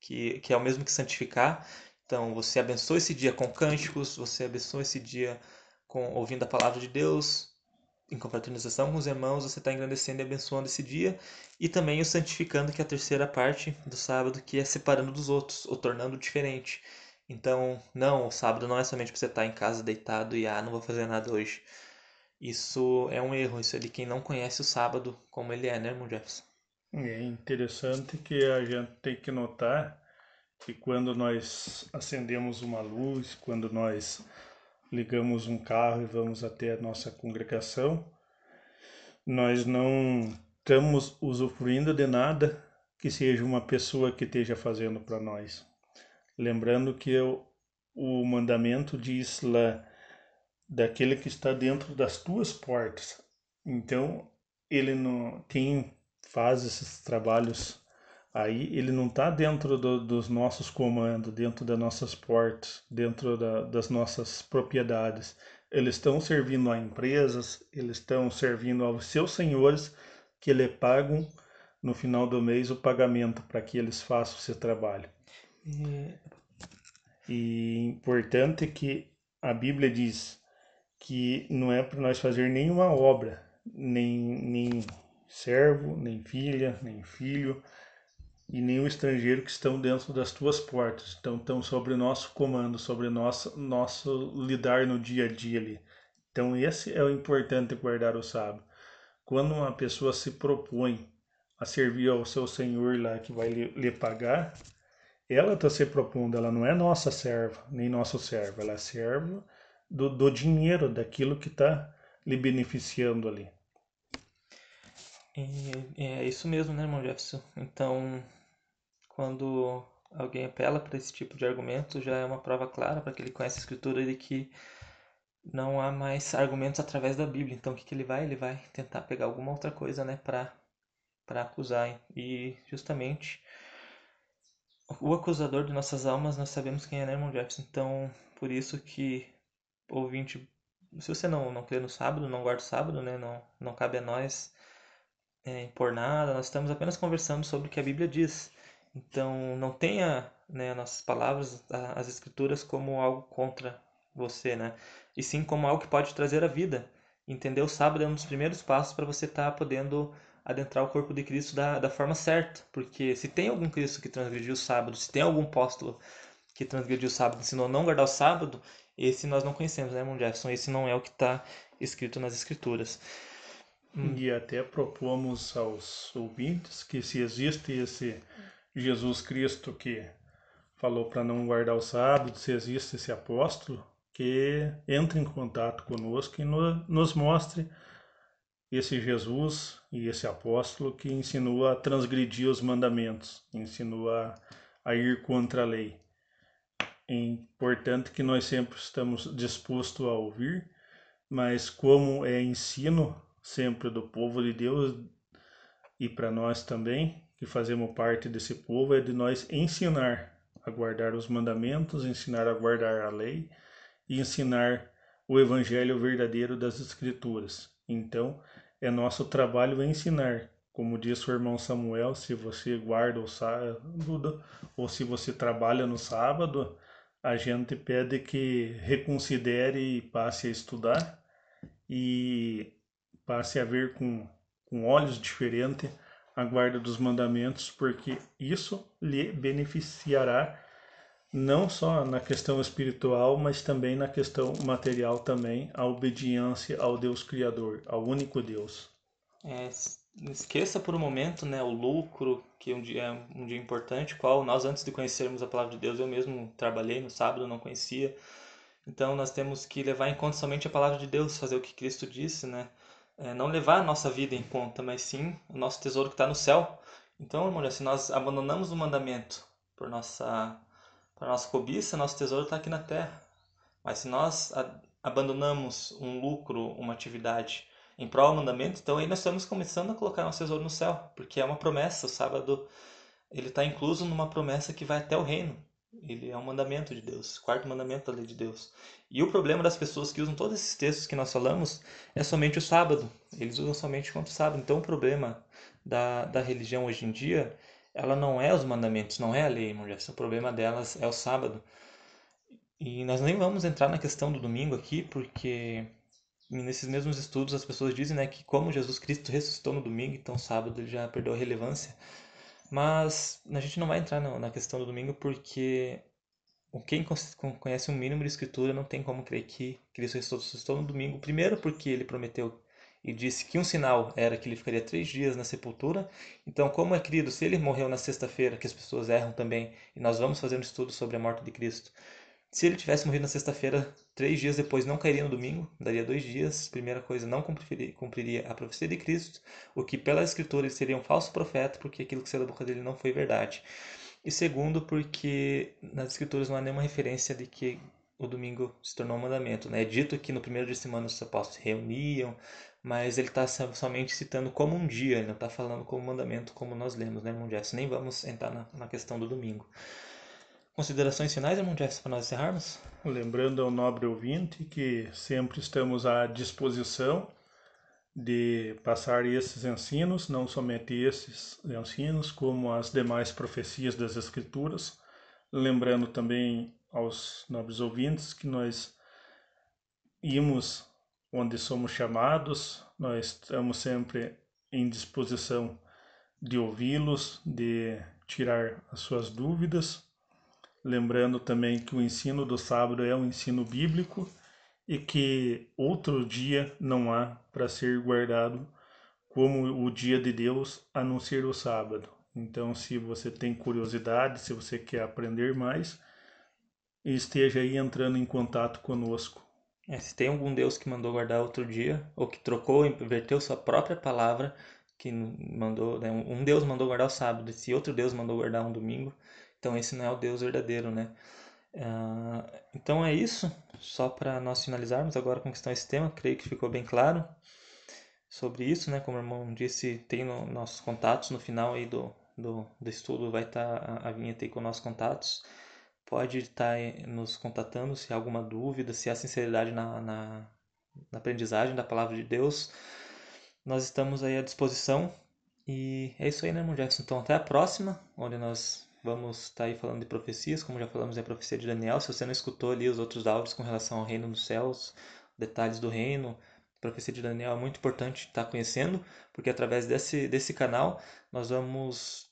que, que é o mesmo que santificar, então, você abençoa esse dia com cânticos, você abençoa esse dia com ouvindo a palavra de Deus, em confraternização com os irmãos, você está engrandecendo e abençoando esse dia, e também o santificando, que é a terceira parte do sábado, que é separando dos outros, ou tornando diferente. Então, não, o sábado não é somente para você estar tá em casa deitado e, ah, não vou fazer nada hoje. Isso é um erro, isso é de quem não conhece o sábado como ele é, né, irmão Jefferson? É interessante que a gente tem que notar que quando nós acendemos uma luz, quando nós ligamos um carro e vamos até a nossa congregação, nós não estamos usufruindo de nada que seja uma pessoa que esteja fazendo para nós. Lembrando que eu, o mandamento diz lá daquele que está dentro das tuas portas. Então, ele não quem faz esses trabalhos aí, ele não está dentro do, dos nossos comandos, dentro das nossas portas, dentro da, das nossas propriedades. Eles estão servindo a empresas, eles estão servindo aos seus senhores que lhe pagam no final do mês o pagamento para que eles façam esse trabalho. E... e importante que a Bíblia diz que não é para nós fazer nenhuma obra, nem, nem servo, nem filha, nem filho, e nenhum estrangeiro que estão dentro das tuas portas. Então, estão sobre o nosso comando, sobre nosso, nosso lidar no dia a dia ali. Então, esse é o importante guardar o sábado. Quando uma pessoa se propõe a servir ao seu senhor lá que vai lhe, lhe pagar, ela está se propondo, ela não é nossa serva, nem nosso servo, ela é serva do, do dinheiro, daquilo que está lhe beneficiando ali. É, é isso mesmo, né, irmão Jefferson? Então, quando alguém apela para esse tipo de argumento, já é uma prova clara para que ele conhece a escritura de que não há mais argumentos através da Bíblia. Então, o que, que ele vai? Ele vai tentar pegar alguma outra coisa, né, para para acusar. E justamente o acusador de nossas almas, nós sabemos quem é, né, irmão Jefferson? Então, por isso que ouvinte, se você não não crê no sábado, não guarda o sábado, né, não não cabe a nós é, impor nada. Nós estamos apenas conversando sobre o que a Bíblia diz. Então, não tenha né, nossas palavras, as escrituras, como algo contra você, né? E sim como algo que pode trazer a vida. Entender o sábado é um dos primeiros passos para você estar tá podendo adentrar o corpo de Cristo da, da forma certa. Porque se tem algum Cristo que transgrediu o sábado, se tem algum apóstolo que transgrediu o sábado, ensinou a não guardar o sábado, esse nós não conhecemos, né, irmão Jefferson? Esse não é o que está escrito nas Escrituras. Hum. E até propomos aos ouvintes que se existe esse Jesus Cristo que falou para não guardar o sábado, se existe esse apóstolo, que entre em contato conosco e no, nos mostre esse Jesus e esse apóstolo que ensinou a transgredir os mandamentos, ensinou a, a ir contra a lei. É importante que nós sempre estamos dispostos a ouvir, mas como é ensino sempre do povo de Deus e para nós também, que fazemos parte desse povo, é de nós ensinar a guardar os mandamentos, ensinar a guardar a lei e ensinar o evangelho verdadeiro das Escrituras. Então, é nosso trabalho ensinar. Como disse o irmão Samuel, se você guarda o sábado ou se você trabalha no sábado, a gente pede que reconsidere e passe a estudar e passe a ver com, com olhos diferentes a guarda dos mandamentos, porque isso lhe beneficiará não só na questão espiritual, mas também na questão material também, a obediência ao Deus Criador, ao único Deus. É, esqueça por um momento né, o lucro, que um dia é um dia importante, qual nós antes de conhecermos a palavra de Deus, eu mesmo trabalhei no sábado, não conhecia. Então nós temos que levar em conta somente a palavra de Deus, fazer o que Cristo disse, né? É, não levar a nossa vida em conta, mas sim o nosso tesouro que está no céu. Então, irmão, se nós abandonamos o mandamento por nossa para nossa cobiça, nosso tesouro está aqui na terra. Mas se nós abandonamos um lucro, uma atividade em prol do mandamento, então aí nós estamos começando a colocar nosso tesouro no céu, porque é uma promessa. O sábado ele está incluso numa promessa que vai até o reino. Ele é um mandamento de Deus, quarto mandamento da lei de Deus. E o problema das pessoas que usam todos esses textos que nós falamos é somente o sábado. Eles usam somente quanto sábado. Então o problema da, da religião hoje em dia ela não é os mandamentos, não é a lei, irmão. O problema delas é o sábado. E nós nem vamos entrar na questão do domingo aqui, porque nesses mesmos estudos as pessoas dizem né, que como Jesus Cristo ressuscitou no domingo, então o sábado já perdeu a relevância. Mas a gente não vai entrar na questão do domingo porque quem conhece um mínimo de escritura não tem como crer que Cristo ressuscitou no domingo. Primeiro porque ele prometeu e disse que um sinal era que ele ficaria três dias na sepultura. Então, como é querido, se ele morreu na sexta-feira, que as pessoas erram também, e nós vamos fazer um estudo sobre a morte de Cristo. Se ele tivesse morrido na sexta-feira, três dias depois não cairia no domingo, daria dois dias. Primeira coisa, não cumpriria, cumpriria a profecia de Cristo, o que pela Escritura seria um falso profeta, porque aquilo que saiu da boca dele não foi verdade. E segundo, porque nas escrituras não há nenhuma referência de que o domingo se tornou um mandamento. Né? É dito que no primeiro dia de semana os apóstolos se reuniam, mas ele está somente citando como um dia, ele não está falando como mandamento, como nós lemos, né, irmão Jefferson? Nem vamos entrar na, na questão do domingo. Considerações finais, irmão Jefferson, para nós encerrarmos? Lembrando ao nobre ouvinte que sempre estamos à disposição de passar esses ensinos, não somente esses ensinos, como as demais profecias das Escrituras. Lembrando também aos nobres ouvintes que nós íamos onde somos chamados, nós estamos sempre em disposição de ouvi-los, de tirar as suas dúvidas. Lembrando também que o ensino do sábado é um ensino bíblico e que outro dia não há para ser guardado como o dia de Deus a não ser o sábado. Então, se você tem curiosidade, se você quer aprender mais, esteja aí entrando em contato conosco. É, se tem algum Deus que mandou guardar outro dia, ou que trocou, inverteu sua própria palavra, que mandou, né, um Deus mandou guardar o sábado, se outro Deus mandou guardar um domingo, então esse não é o Deus verdadeiro, né? Uh, então é isso, só para nós finalizarmos agora com questão esse tema, creio que ficou bem claro sobre isso, né? Como o irmão disse, tem no, nossos contatos no final aí do, do, do estudo, vai estar tá a, a vinheta aí com nossos contatos pode estar nos contatando se há alguma dúvida, se há sinceridade na, na, na aprendizagem da palavra de Deus. Nós estamos aí à disposição. E é isso aí, né, irmão Jefferson? Então, até a próxima, onde nós vamos estar aí falando de profecias, como já falamos, é a profecia de Daniel. Se você não escutou ali os outros áudios com relação ao reino dos céus, detalhes do reino, profecia de Daniel é muito importante estar conhecendo, porque através desse, desse canal nós vamos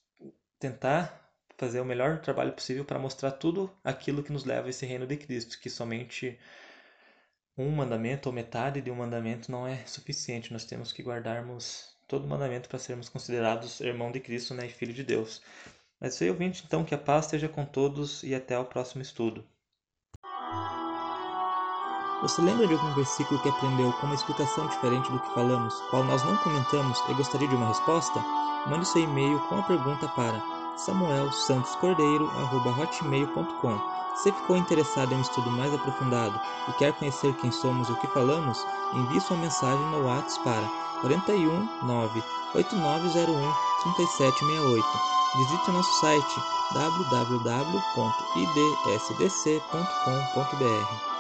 tentar fazer o melhor trabalho possível para mostrar tudo aquilo que nos leva a esse reino de Cristo, que somente um mandamento ou metade de um mandamento não é suficiente. Nós temos que guardarmos todo mandamento para sermos considerados irmão de Cristo né, e filho de Deus. Mas aí, ouvinte, então, que a paz esteja com todos e até o próximo estudo. Você lembra de algum versículo que aprendeu com uma explicação diferente do que falamos, qual nós não comentamos e gostaria de uma resposta? Mande seu e-mail com a pergunta para samuelsantoscordeiro.hotmail.com Se ficou interessado em um estudo mais aprofundado e quer conhecer quem somos e o que falamos, envie sua mensagem no WhatsApp para 41 9 8901 3768. Visite nosso site www.idsdc.com.br.